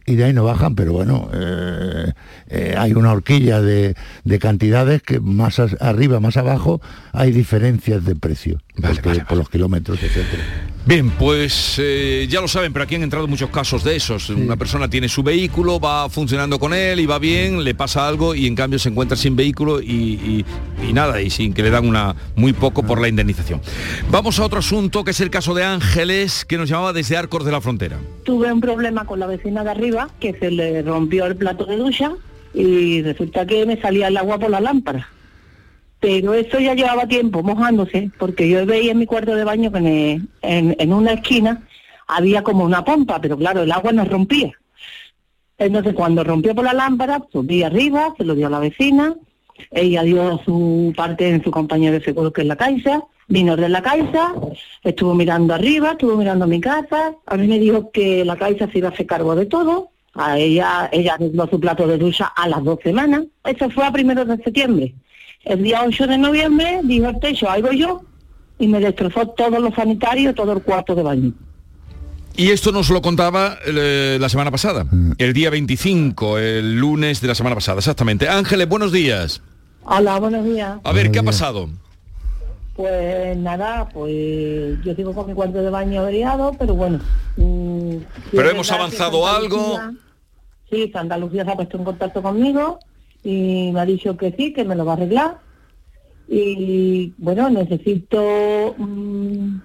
y de ahí no bajan, pero bueno, eh, eh, hay una horquilla de, de cantidades que más as- arriba, más abajo, hay diferencias de precio, porque- por los kilómetros, etcétera. Bien, pues eh, ya lo saben, pero aquí han entrado muchos casos de esos. Una persona tiene su vehículo, va funcionando con él y va bien, le pasa algo y en cambio se encuentra sin vehículo y, y- y nada, y sin que le dan una muy poco por la indemnización. Vamos a otro asunto que es el caso de Ángeles, que nos llamaba desde Arcos de la Frontera. Tuve un problema con la vecina de arriba que se le rompió el plato de ducha y resulta que me salía el agua por la lámpara. Pero eso ya llevaba tiempo mojándose porque yo veía en mi cuarto de baño que en, en- una esquina había como una pompa, pero claro, el agua no rompía. Entonces cuando rompió por la lámpara, subí arriba, se lo dio a la vecina, ella dio su parte en su compañía de seguro que es la Caixa, vino de la Caixa, estuvo mirando arriba, estuvo mirando mi casa, a mí me dijo que la Caixa se iba a hacer cargo de todo, a ella, ella arregló su plato de ducha a las dos semanas, eso fue a primeros de septiembre. El día 8 de noviembre dijo el techo, ahí voy yo, y me destrozó todos los sanitarios, todo el cuarto de baño. Y esto nos lo contaba eh, la semana pasada, el día 25, el lunes de la semana pasada, exactamente. Ángeles, buenos días. Hola, buenos días. A ver, ¿qué ha pasado? Pues nada, pues yo sigo con mi cuarto de baño averiado, pero bueno. mm, Pero hemos avanzado algo. Sí, Santa Lucía se ha puesto en contacto conmigo y me ha dicho que sí, que me lo va a arreglar. Y bueno, necesito mm,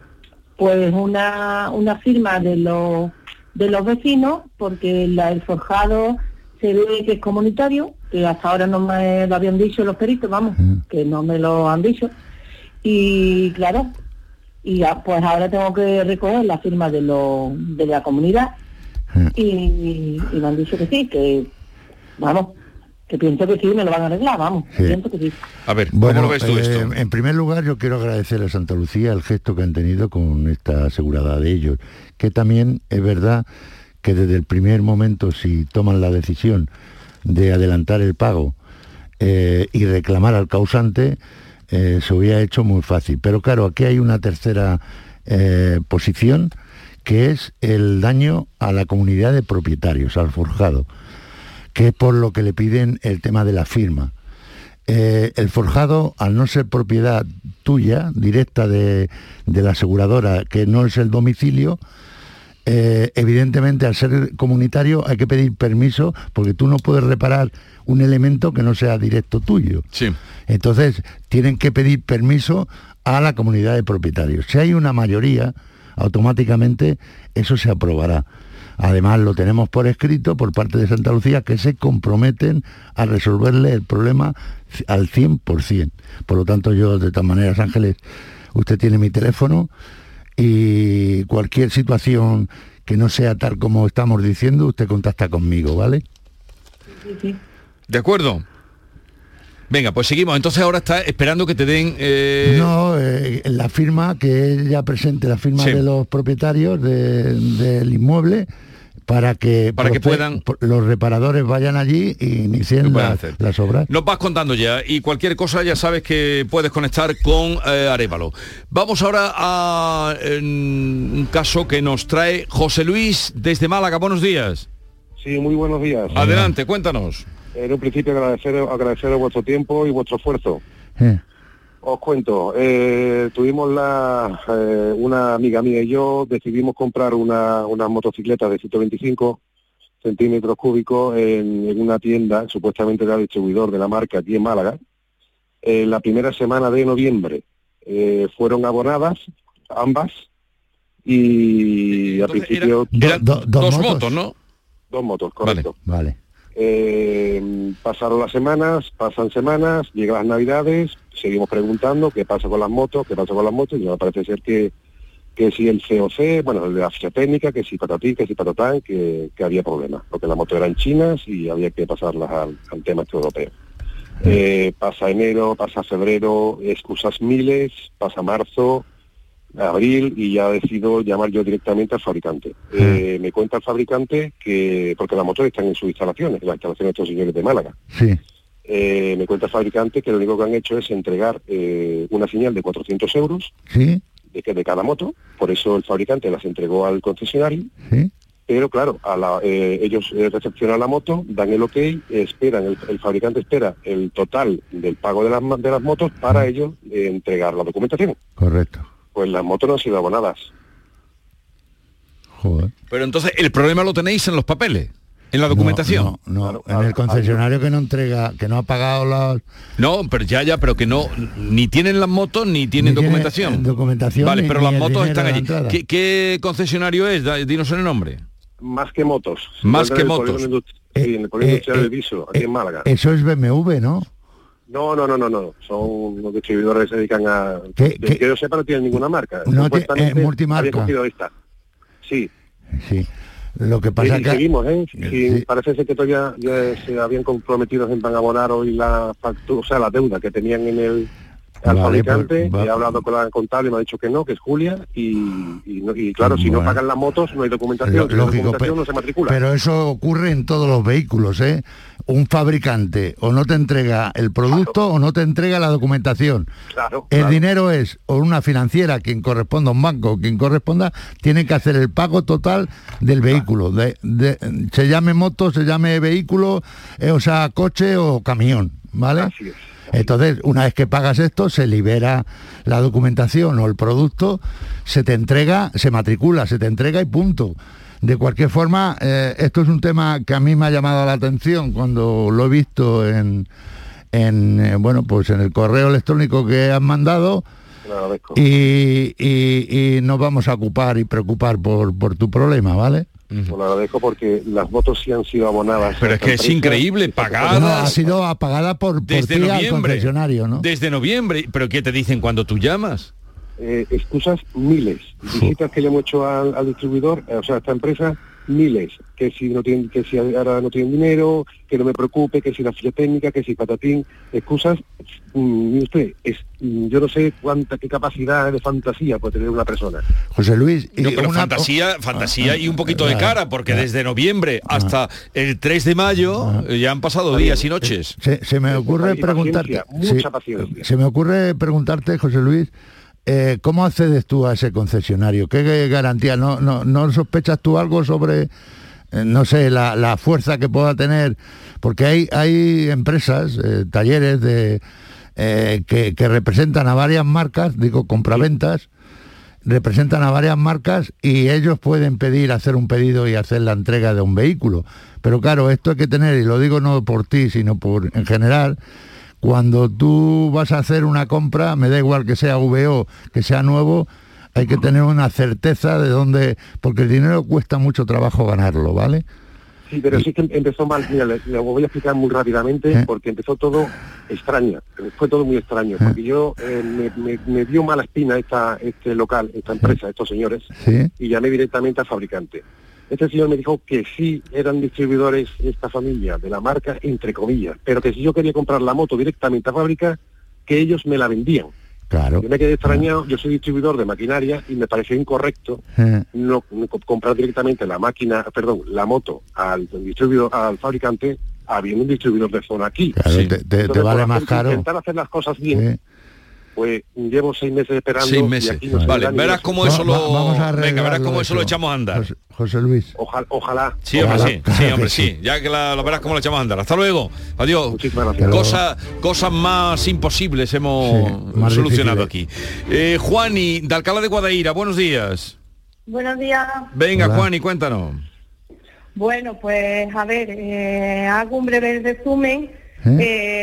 pues una, una firma de los de los vecinos, porque la, el forjado se ve que es comunitario, que hasta ahora no me lo habían dicho los peritos, vamos, que no me lo han dicho. Y claro, y ya, pues ahora tengo que recoger la firma de, lo, de la comunidad y, y me han dicho que sí, que vamos, que pienso que sí, me lo van a arreglar, vamos, Sí. pienso que sí. A ver, Bueno, ¿cómo lo ves tú eh, esto? en primer lugar yo quiero agradecer a Santa Lucía el gesto que han tenido con esta asegurada de ellos, que también es verdad que desde el primer momento si toman la decisión de adelantar el pago eh, y reclamar al causante, eh, se hubiera hecho muy fácil. Pero claro, aquí hay una tercera eh, posición que es el daño a la comunidad de propietarios, al forjado, que es por lo que le piden el tema de la firma. Eh, el forjado, al no ser propiedad tuya, directa de, de la aseguradora, que no es el domicilio, eh, evidentemente al ser comunitario hay que pedir permiso porque tú no puedes reparar un elemento que no sea directo tuyo. Sí. Entonces tienen que pedir permiso a la comunidad de propietarios. Si hay una mayoría, automáticamente eso se aprobará. Además lo tenemos por escrito por parte de Santa Lucía que se comprometen a resolverle el problema al 100%. Por lo tanto yo de todas maneras Ángeles, usted tiene mi teléfono y cualquier situación que no sea tal como estamos diciendo, usted contacta conmigo, ¿vale? ¿De acuerdo? Venga, pues seguimos. Entonces ahora está esperando que te den... eh, No, eh, la firma, que ella presente la firma Sí. de los propietarios de- del inmueble para que, Para que puedan- los reparadores vayan allí y inicien la- las obras. Nos vas contando ya y cualquier cosa ya sabes que puedes conectar con eh, Arevalo. Vamos ahora a un caso que nos trae José Luis desde Málaga. Buenos días. Sí, muy buenos días. Adelante, cuéntanos. En un principio agradecer, agradecer vuestro tiempo y vuestro esfuerzo. Eh, Os cuento, eh, tuvimos la, eh, una amiga mía y yo decidimos comprar una, una motocicleta de 125 centímetros cúbicos en, en una tienda, supuestamente era distribuidor de la marca aquí en Málaga, en la primera semana de noviembre. Eh, fueron abonadas ambas y al principio... eran Do- do- dos dos motos. motos, ¿no? Dos motos, correcto. Vale. Eh, pasaron las semanas, pasan semanas, llegan las navidades, seguimos preguntando qué pasa con las motos, qué pasa con las motos, y me parece ser que, que si el COC, bueno, el de la ficha técnica, que si patatí, que si patatán, que, que había problemas, porque las motos eran chinas y había que pasarlas al, al tema este europeo. Eh, pasa enero, pasa febrero, excusas miles, pasa marzo, abril y ya decido llamar yo directamente al fabricante. Eh, me cuenta el fabricante que, porque las motores están en sus instalaciones, en las instalaciones de estos señores de Málaga. Sí. Eh, me cuenta el fabricante que lo único que han hecho es entregar eh, una señal de 400 euros Sí, de, de cada moto, por eso el fabricante las entregó al concesionario, sí. pero claro, a la- ellos recepcionan la moto, dan el ok, esperan, el, el fabricante espera el total del pago de las, ma- de las motos para ellos eh, entregar la documentación. Correcto. Pues las motos no han sido abonadas. Joder. Pero entonces el problema lo tenéis en los papeles, en la documentación. No, no, en el concesionario que no entrega, que no ha pagado las No, pero ya, ya, pero que no, ni tienen las motos ni tienen Ni documentación. eh, documentación, Vale, ni- pero ni las motos están la allí. ¿Qué, qué concesionario es? Dinos el nombre. Más que motos. Más que motos. sí, en el eh, industrial eh, del Viso, aquí en Málaga. Eso es BMW, ¿no? No, no, no, no, no. Son unos distribuidores que se dedican a... ¿Qué- que, qué? que yo sepa no tienen ninguna marca. No eh, multimarca. cogido esta. Sí. Sí. Lo que pasa y que seguimos, ¿eh? Y Parece ser que todavía ya se habían comprometido en van a abonar hoy la factura, o sea, la deuda que tenían en el al Vale, fabricante. pues, va- He hablado con la contable y me ha dicho que no, que es Julia. Y, y, no- y claro, si no pagan las motos, no hay documentación. Lo- Si no hay lógico, documentación, pe- no se matricula. pero eso ocurre en todos los vehículos, ¿eh? Un fabricante o no te entrega el producto o no te entrega la documentación. Claro, El claro. dinero es o una financiera, quien corresponda un banco, quien corresponda, tiene que hacer el pago total del vehículo. De, de- se llame moto, se llame vehículo, eh, o sea, coche o camión, ¿vale? Entonces, una vez que pagas esto, se libera la documentación o el producto, se te entrega, se matricula, se te entrega y punto. De cualquier forma, eh, esto es un tema que a mí me ha llamado la atención cuando lo he visto en, en, eh, bueno, pues en el correo electrónico que han mandado Te lo agradezco. y, y- y nos vamos a ocupar y preocupar por, por tu problema, ¿vale? Lo agradezco porque las motos sí han sido abonadas. Pero es que es increíble, No, ha pagadas sido apagada por, por desde ti al noviembre. concesionario, ¿no? Desde noviembre. ¿Pero qué te dicen cuando tú llamas? Eh, excusas miles, visitas que le hemos hecho al, al distribuidor, eh, o sea, a esta empresa, miles, que si no tienen, que si ahora no tienen dinero, que no me preocupe, que si la ficha técnica, que si patatín, excusas, mm, mire usted, es, mm, yo no sé cuánta, qué capacidad de fantasía puede tener una persona. José Luis, y No, pero una- fantasía, fantasía y un poquito de Ah, cara, porque desde noviembre hasta el 3 de mayo eh, ya han pasado días y noches. Se, se me ocurre preguntarte, mucha paciencia. se me ocurre preguntarte, José Luis, eh, ¿cómo accedes tú a ese concesionario? ¿Qué garantía? ¿No, no, no sospechas tú algo sobre, eh, no sé, la, fuerza que pueda tener? Porque hay, hay empresas, eh, talleres que, que representan a varias marcas, digo, compraventas, representan a varias marcas y ellos pueden pedir, hacer un pedido y hacer la entrega de un vehículo. Pero claro, esto hay que tener, y lo digo no por ti, sino por en general, cuando tú vas a hacer una compra, me da igual que sea VO, que sea nuevo, hay que tener una certeza de dónde, porque el dinero cuesta mucho trabajo ganarlo, ¿vale? Sí, pero sí que empezó mal. Mira, le, le voy a explicar muy rápidamente ¿Eh? porque empezó todo extraña. Fue todo muy extraño. Porque yo eh, me, me- me dio mala espina esta, este local, esta empresa, estos señores, Sí. y llamé directamente al fabricante. Este señor me dijo que sí eran distribuidores esta familia de la marca, entre comillas, pero que si yo quería comprar la moto directamente a fábrica, que ellos me la vendían. Claro. Yo me quedé extrañado, yo soy distribuidor de maquinaria y me pareció incorrecto Eh, no, no co- comprar directamente la máquina, perdón, la moto al distribuidor, al fabricante, habiendo un distribuidor de zona aquí. Claro, te- te- te Entonces, vale por más hacer- caro. Intentar hacer las cosas bien, pues llevo seis meses esperando. Seis y meses. aquí no se Vale, verás cómo eso Va- lo... vamos a Venga, verás arreglarlo cómo eso lo eso. echamos a andar. José, José Luis. Ojalá, ojalá. Sí, hombre, Ojalá, sí, claro sí, que hombre, sí. sí. Ya que la, lo verás cómo lo echamos a andar. Hasta luego. Adiós. gracias. Cosas, cosas más imposibles hemos Sí, más solucionado aquí. Eh, Juani, de Alcalá de Guadaira, buenos días. Buenos días. Venga, Hola. Juani, cuéntanos. Bueno, pues a ver, eh, hago un breve resumen. ¿Eh?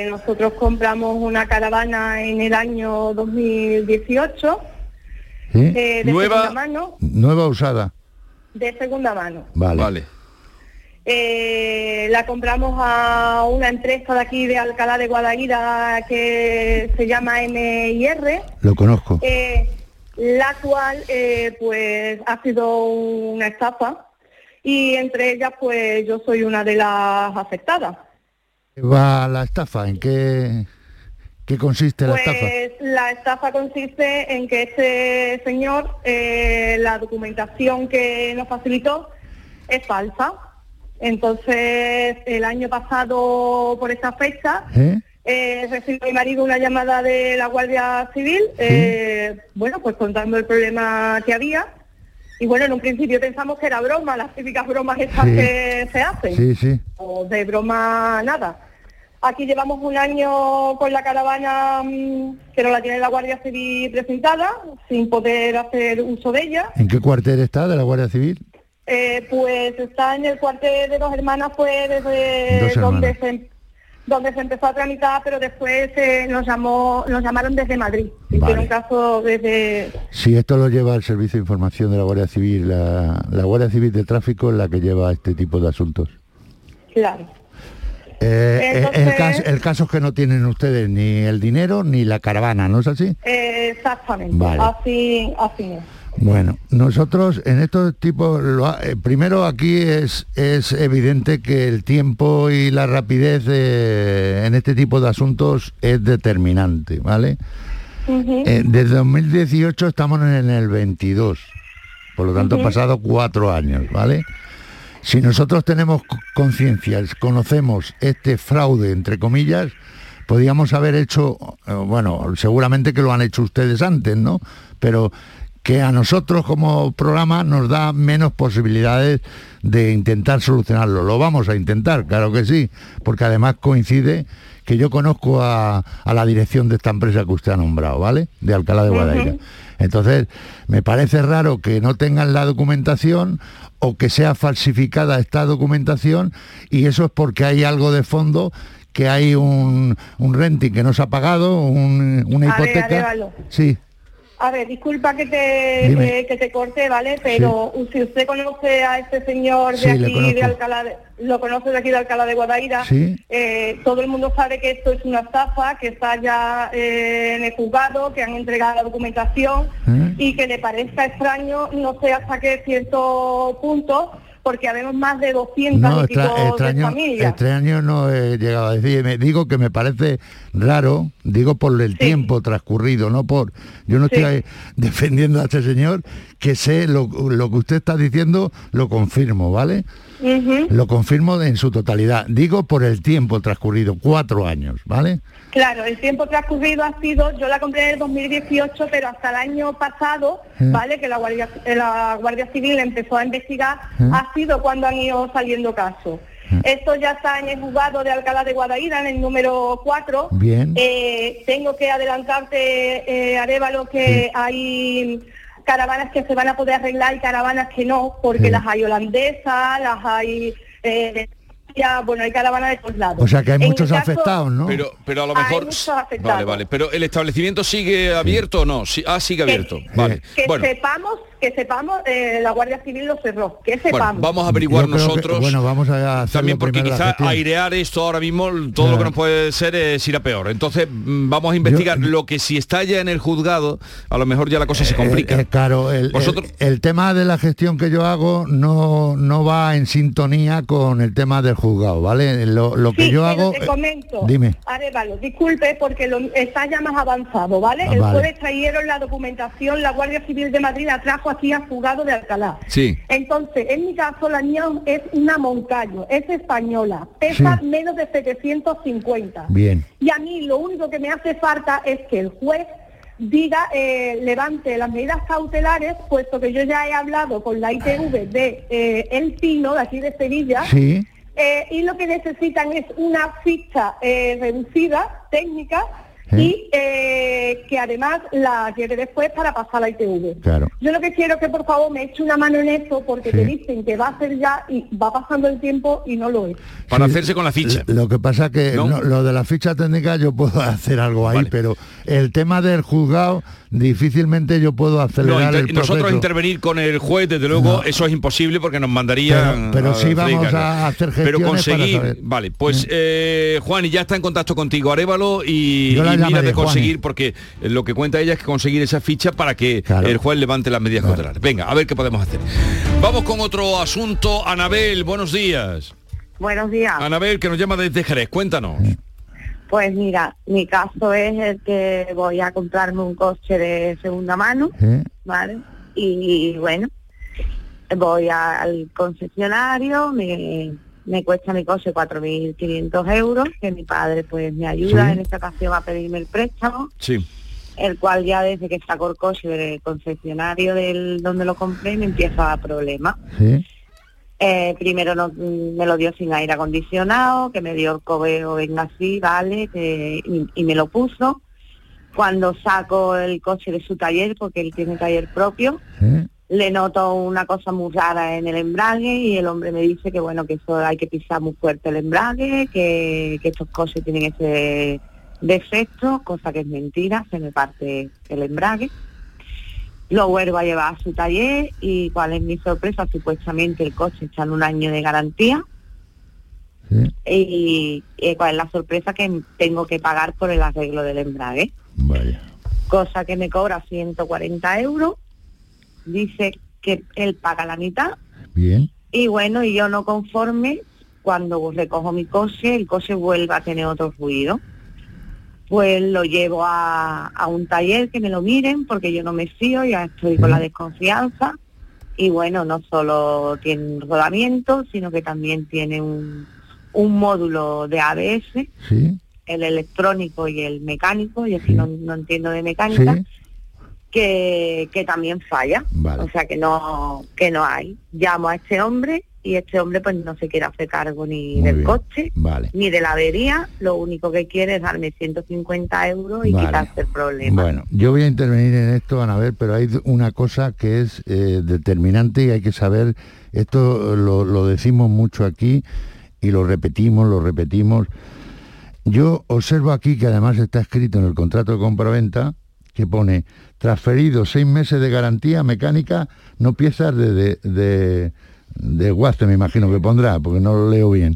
Eh, nosotros compramos una caravana en el año 2018 ¿Sí? eh, de segunda mano, Nueva usada. de segunda mano. Vale. Eh, la compramos a una empresa de aquí de Alcalá de Guadaira que se llama MIR. Lo conozco. Eh, la cual eh, pues ha sido una estafa y entre ellas pues yo soy una de las afectadas. ¿Va la estafa? ¿En qué, qué consiste la estafa? Pues la estafa consiste en que este señor, eh, la documentación que nos facilitó es falsa. Entonces, el año pasado, por esa fecha, ¿Eh? eh, recibió mi marido una llamada de la Guardia Civil, eh, bueno, pues contando el problema que había. Y bueno, en un principio pensamos que era broma, las típicas bromas estas Sí. que se hacen. Sí, sí. O de broma nada. Aquí llevamos un año con la caravana mm, que no la tiene la Guardia Civil presentada, sin poder hacer uso de ella. ¿En qué cuartel está de la Guardia Civil? Eh, pues está en el cuartel de dos hermanas, fue desde donde se, donde se empezó a tramitar, pero después eh, nos llamó, nos llamaron desde Madrid. Hicieron caso desde Si esto lo lleva el Servicio de Información de la Guardia Civil, la, la Guardia Civil de Tráfico es la que lleva este tipo de asuntos. claro. Eh, eh, el, caso, el caso es que no tienen ustedes ni el dinero ni la caravana, ¿no es así? Exactamente. Vale. Así, así es. Bueno, nosotros en estos tipos, lo eh, primero aquí es, es evidente que el tiempo y la rapidez eh, en este tipo de asuntos es determinante, ¿vale? Eh, desde 2018 estamos en el 22, por lo tanto han Ujú. pasado cuatro años, ¿vale? Si nosotros tenemos co- conciencia, conocemos este fraude, entre comillas, podríamos haber hecho, eh, bueno, seguramente que lo han hecho ustedes antes, ¿no? Pero que a nosotros como programa nos da menos posibilidades de intentar solucionarlo. Lo vamos a intentar, claro que sí, porque además coincide que yo conozco a, a la dirección de esta empresa que usted ha nombrado, ¿vale? De Alcalá de Guadaira. Entonces, me parece raro que no tengan la documentación o que sea falsificada esta documentación y eso es porque hay algo de fondo, que hay un, un renting que no se ha pagado, un- una A ver, hipoteca. Sí, A ver, disculpa que te, eh, que te corte, ¿vale? Pero si usted conoce a este señor de Sí, aquí, de Alcalá, de- lo conoce de aquí de Alcalá de Guadaira, Sí. eh, todo el mundo sabe que esto es una estafa, que está ya eh, en el juzgado, que han entregado la documentación ¿Eh? y que le parezca extraño, no sé hasta qué cierto punto, porque habemos más de 200 no, y de extraño, familias. extraño no he llegado a decir. Me digo que me parece raro, digo por el tiempo transcurrido, no por. Yo no estoy defendiendo a este señor, que sé lo, lo que usted está diciendo, lo confirmo, ¿vale? Lo confirmo en su totalidad. Digo por el tiempo transcurrido, cuatro años, ¿vale? Claro, el tiempo transcurrido ha sido, yo la compré en el 2018, pero hasta el año pasado, Mm. ¿vale? Que la Guardia, eh, la Guardia Civil empezó a investigar, Mm. ha sido cuando han ido saliendo casos. Esto ya está en el juzgado de Alcalá de Guadaira, en el número 4. Bien. Eh, tengo que adelantarte, eh, Arevalo, que hay caravanas que se van a poder arreglar y caravanas que no, porque Sí. las hay holandesas, las hay... eh, ya, bueno, hay caravanas de todos lados. O sea que hay En muchos caso- afectados, ¿no? Pero, pero a lo Hay mejor... muchos afectados. Vale, vale. Pero el establecimiento sigue abierto o no? Sí, ah, sigue abierto. Vale. Que Bueno, sepamos, que sepamos, eh, la Guardia Civil lo cerró, que bueno, sepamos. vamos a averiguar que- nosotros. bueno, vamos a hacer También porque primero la quizá gestión. airear esto ahora mismo, todo lo que nos puede ser es ir a peor. Entonces, mm, vamos a investigar lo que si está ya en el juzgado, a lo mejor ya la cosa se complica. Eh, eh, claro, el, Vosotros- el- el tema de la gestión que yo hago no, no va en sintonía con el tema del juzgado, ¿vale? Lo, lo que Sí, yo hago... te eh, comento, dime. Arevalo, disculpe porque lo, está ya más avanzado, ¿vale? Ah, el vale. jueves trajeron la documentación, la Guardia Civil de Madrid la trajo aquí al juzgado de Alcalá. Sí. Entonces, en mi caso, la niña es una Moncayo, es española, pesa Sí. menos de 750. Bien. Y a mí lo único que me hace falta es que el juez diga, eh, levante las medidas cautelares, puesto que yo ya he hablado con la ITV de eh, El Pino, de aquí de Sevilla, Sí. eh, y lo que necesitan es una ficha reducida, técnica, y eh, que además la lleve después para pasar a la ITV. Claro. Yo lo que quiero es que por favor me eche una mano en esto porque Sí. te dicen que va a ser ya y va pasando el tiempo y no lo es. Para hacerse con la ficha. Lo que pasa que ¿No? no, lo de la ficha técnica yo puedo hacer algo ahí, pero el tema del juzgado difícilmente yo puedo No, acelerar inter- el nosotros intervenir con el juez, desde luego, eso es imposible porque nos mandarían. Pero- pero sí vamos a hacer Pero gestiones para conseguir, saber. vale, pues eh, Juan y ya está en contacto contigo, Arevalo, y, y mira de conseguir, Juani. porque lo que cuenta ella es que conseguir esa ficha para que el juez levante las medidas cautelares. Venga, a ver qué podemos hacer. Vamos con otro asunto. Anabel, buenos días. Buenos días. Anabel, que nos llama desde Jerez, cuéntanos. Pues mira, mi caso es el que voy a comprarme un coche de segunda mano, ¿vale? Y bueno, voy a- al concesionario, me, me cuesta mi coche 4.500 euros, que mi padre pues me ayuda Sí. en esta ocasión a pedirme el préstamo, Sí. el cual ya desde que sacó el coche del concesionario del donde lo compré me empieza a dar problemas. Eh, primero no- me lo dio sin aire acondicionado, que me dio el cobeo, venga así, vale, que- y, y me lo puso. Cuando saco el coche de su taller, porque él tiene taller propio, le noto una cosa muy rara en el embrague y el hombre me dice que bueno, que eso hay que pisar muy fuerte el embrague, que, que estos coches tienen ese defecto, cosa que es mentira, se me parte el embrague. Lo vuelvo a llevar a su taller y cuál es mi sorpresa, supuestamente el coche está en un año de garantía. Y, y cuál es la sorpresa que tengo que pagar por el arreglo del embrague. Cosa que me cobra 140 euros. Dice que él paga la mitad. Bien. Y bueno, y yo no conforme, cuando recojo mi coche, el coche vuelve a tener otro ruido. Pues lo llevo a, a un taller que me lo miren, porque yo no me fío, ya estoy con la desconfianza. Y bueno, no solo tiene un rodamiento, sino que también tiene un, un módulo de ABS, Sí. el electrónico y el mecánico, y así no, no entiendo de mecánica, Sí. que, que también falla. Vale. O sea que no, que no hay. Llamo a este hombre y este hombre pues no se quiere hacer cargo ni Muy del bien. coche Vale. ni de la avería, lo único que quiere es darme 150 euros y Vale. quitarse el problema. Bueno, yo voy a intervenir en esto, Anabel, pero hay una cosa que es eh, determinante y hay que saber, esto lo, lo decimos mucho aquí y lo repetimos, lo repetimos. Yo observo aquí que además está escrito en el contrato de compraventa que pone transferido seis meses de garantía mecánica, no piezas de, de, de, de guaste, me imagino que pondrá, porque no lo leo bien.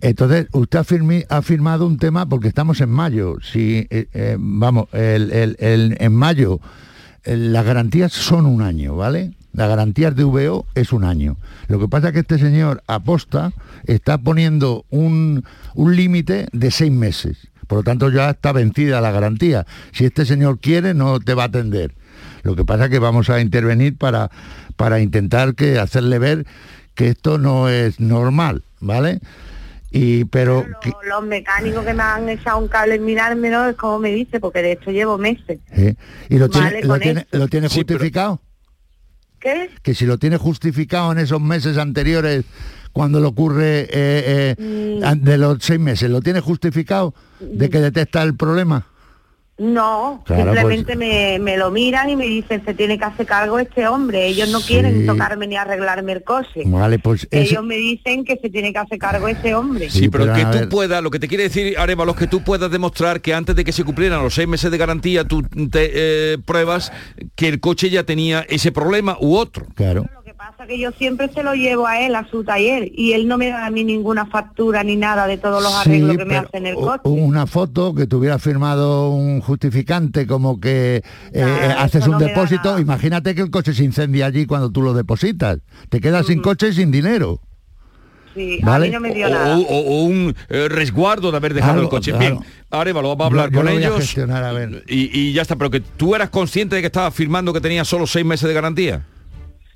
Entonces, usted ha, firmi- ha firmado un tema porque estamos en mayo. Si, eh, eh, vamos, el- el- el- en mayo eh, las garantías son un año, ¿vale? Las garantías de VO es un año. Lo que pasa es que este señor aposta está poniendo un, un límite de seis meses. Por lo tanto, ya está vencida la garantía. Si este señor quiere, no te va a atender. Lo que pasa es que vamos a intervenir para, para intentar que hacerle ver que esto no es normal, ¿vale? Y pero que- Los, los mecánicos que me han echado un cable en mirármelo es como me dice, porque de esto llevo meses. ¿eh? y lo tiene, Vale, lo con tiene, esto. lo tiene justificado. ¿Qué? Que si lo tiene justificado en esos meses anteriores cuando le ocurre eh, eh, Mm. de los seis meses, ¿lo tiene justificado de que detecta el problema? No, Claro, pues- simplemente me, me lo miran y me dicen se tiene que hacer cargo este hombre. Ellos no quieren tocarme ni arreglarme el coche. Vale, pues ese- Ellos me dicen que se tiene que hacer cargo ese hombre. Sí, pero, pero que tú ver. puedas, lo que te quiere decir, Arevalo, es que tú puedas demostrar que antes de que se cumplieran los seis meses de garantía, tú te eh, pruebas que el coche ya tenía ese problema u otro. Claro. Pasa que yo siempre se lo llevo a él, a su taller, y él no me da a mí ninguna factura ni nada de todos los arreglos que me pero hace en el coche. Una foto que tuviera firmado un justificante como que eh, eh, haces un no depósito. Imagínate que el coche se incendia allí cuando tú lo depositas. Te quedas sin coche y sin dinero. Sí, Vale. a mí no me dio O, nada. o- o un eh, resguardo de haber dejado Claro, el coche. claro. Bien, Arevalo, va a hablar Yo- yo con lo a ellos. gestionar, a ver. Y, y ya está, pero que tú eras consciente de que estabas firmando que tenía solo seis meses de garantía.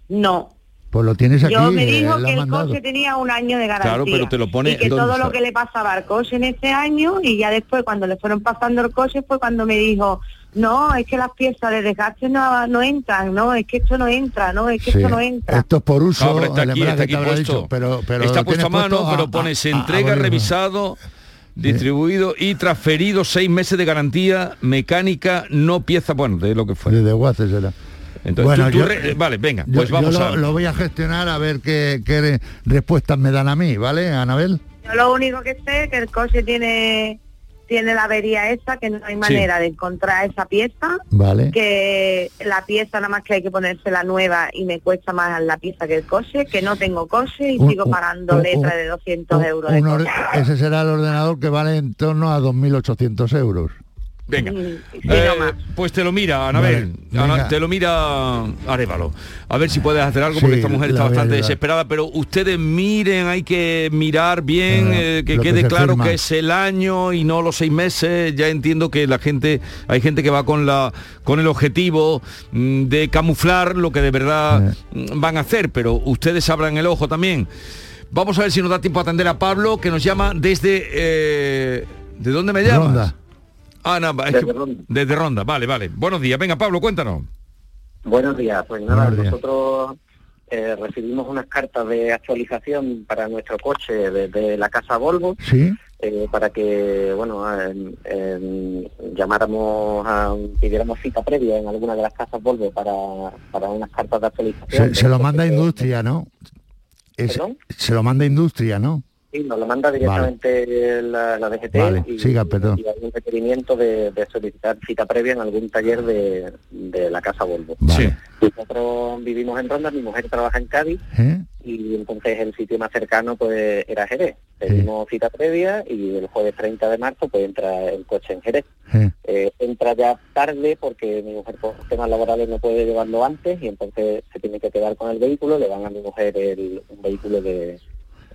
No. Pues lo tienes aquí. Yo me eh, dijo que el mandado. coche tenía un año de garantía. Claro, pero te lo pone Y que ¿dónde todo está? lo que le pasaba al coche en ese año y ya después cuando le fueron pasando el coche fue cuando me dijo, no, es que las piezas de desgaste no, no entran, no, es que esto no entra, no, es que Sí. esto no entra. Esto es por uso, No, pero está aquí, está aquí puesto. dicho, pero, pero está puesto a mano, puesto pero a- pone a- se a- entrega, a revisado, distribuido y transferido seis meses de garantía mecánica, no pieza, bueno, de lo que fue. Desde Guaces era. Entonces, Bueno, tú- tú yo- re- vale, venga, Yo- pues yo vamos lo, a... lo voy a gestionar a ver qué, qué re- respuestas me dan a mí, ¿vale, Anabel? Yo lo único que sé es que el coche tiene tiene la avería esa, que no hay manera de encontrar esa pieza, Vale. que la pieza nada más que hay que ponerse la nueva y me cuesta más la pieza que el coche, que no tengo coche y Un- sigo pagando un- letra un- de 200 euros. de ese será el ordenador que vale en torno a 2.800 euros. Venga. Mm, Eh, pues te lo mira, Anabel. Vale, Ana- te lo mira Arevalo. A ver si puedes hacer algo, porque Sí, esta mujer está bastante desesperada, pero ustedes miren, hay que mirar bien, eh, que quede claro firma. que es el año y no los seis meses. Ya entiendo que la gente, hay gente que va con la con el objetivo mm, de camuflar lo que de verdad mm, van a hacer, pero ustedes abran el ojo también. Vamos a ver si nos da tiempo a atender a Pablo, que nos llama desde... eh, ¿De dónde me llamas? Ronda. Ah, no, es que- Desde Ronda. desde Ronda, vale, vale. Buenos días, venga Pablo, cuéntanos. Buenos días, pues nada, días. nosotros eh, recibimos unas cartas de actualización para nuestro coche desde la casa Volvo Sí. eh, para que, bueno, eh, eh, llamáramos, a, pidiéramos cita previa en alguna de las casas Volvo para, para unas cartas de actualización. Se, se lo manda industria, ¿no? Es- se lo manda industria, ¿no? Sí, nos lo manda directamente la, la DGT Vale, y, siga, perdón. y hay un requerimiento de, de solicitar cita previa en algún taller de, de la casa Volvo. Vale. Nosotros vivimos en Ronda, mi mujer trabaja en Cádiz ¿Eh? y entonces el sitio más cercano pues era Jerez. Pedimos cita previa y el jueves 30 de marzo pues entra el coche en Jerez. Eh. Eh, entra ya tarde porque mi mujer por temas laborales no puede llevarlo antes y entonces se tiene que quedar con el vehículo, le dan a mi mujer el, un vehículo de,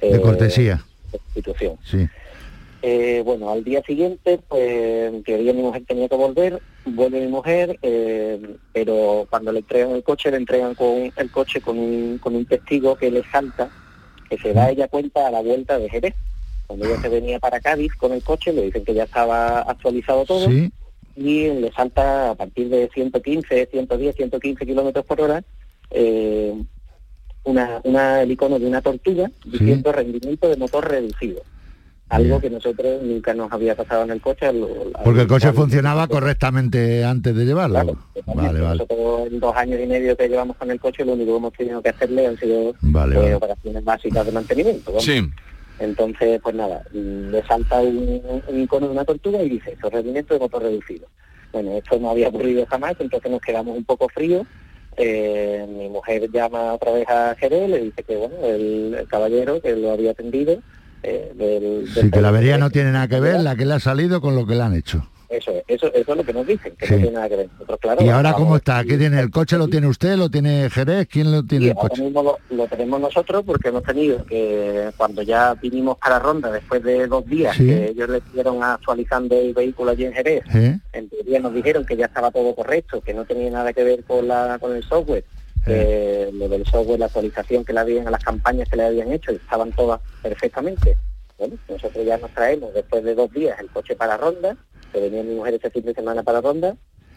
De eh, cortesía. de sustitución. Sí. Eh, bueno, al día siguiente, pues en teoría mi mujer tenía que volver, vuelve mi mujer, eh, pero cuando le entregan el coche, le entregan con el coche con un, con un testigo que le salta, que se da ella cuenta a la vuelta de Jerez. Cuando ella se venía para Cádiz con el coche, le dicen que ya estaba actualizado todo Sí. y le salta a partir de 115, 110, 115 kilómetros por hora eh, una, una, el icono de una tortuga diciendo rendimiento de motor reducido. Algo que nosotros nunca nos había pasado en el coche. al- al- Porque el coche al- funcionaba correctamente antes de llevarlo. Vale, vale. Nosotros en dos años y medio que llevamos con el coche, lo único que hemos tenido que hacerle han sido Vale, eh, vale. operaciones básicas de mantenimiento. Sí. Entonces, pues nada, le salta un, un icono de una tortuga y dice, eso, rendimiento de motor reducido. Bueno, esto no había ocurrido jamás, entonces nos quedamos un poco fríos. Eh, mi mujer llama otra vez a Jerez, le dice que bueno, el, el caballero que lo había atendido, eh, del, Sí, que la avería no tiene nada que ver, la que le ha salido con lo que le han hecho. Eso, es, eso, eso es lo que nos dicen, que Sí. no tiene nada que ver. Nosotros, claro, ¿Y ahora vamos- cómo está? ¿Qué tiene el coche? ¿Lo tiene usted? ¿Lo tiene Jerez? ¿Quién lo tiene el ahora coche? mismo lo, lo tenemos nosotros porque hemos tenido que cuando ya vinimos para Ronda después de dos días Sí. que ellos le estuvieron actualizando el vehículo allí en Jerez, ¿Eh? en teoría nos dijeron que ya estaba todo correcto, que no tenía nada que ver con la con el software, lo del software, la actualización que le habían a las campañas que le habían hecho, estaban todas perfectamente. Bueno, nosotros ya nos traemos después de dos días el coche para ronda, que venía mi mujer ese fin de semana para ronda,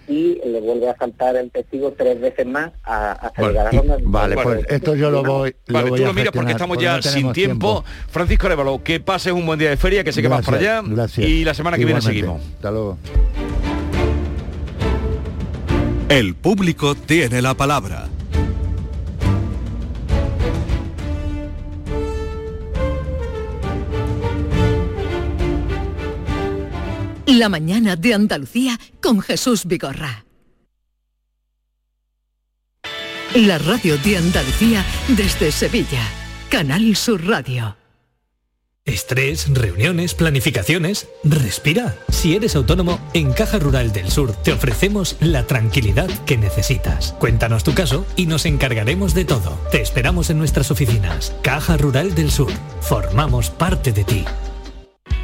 y le vuelve a saltar el testigo tres veces más a- hasta llegar a ronda. Vale, pues esto yo lo voy, lo Vale, voy tú lo miras porque estamos porque ya no sin tiempo. Francisco Arevalo, que pases un buen día de feria, que sé que vas para allá. Gracias. Y la semana que viene seguimos. Hasta luego. El público tiene la palabra. La mañana de Andalucía con Jesús Vigorra. La radio de Andalucía desde Sevilla. Canal Sur Radio. Estrés, reuniones, planificaciones. Respira. Si eres autónomo, en Caja Rural del Sur te ofrecemos la tranquilidad que necesitas. Cuéntanos tu caso y nos encargaremos de todo. Te esperamos en nuestras oficinas. Caja Rural del Sur. Formamos parte de ti.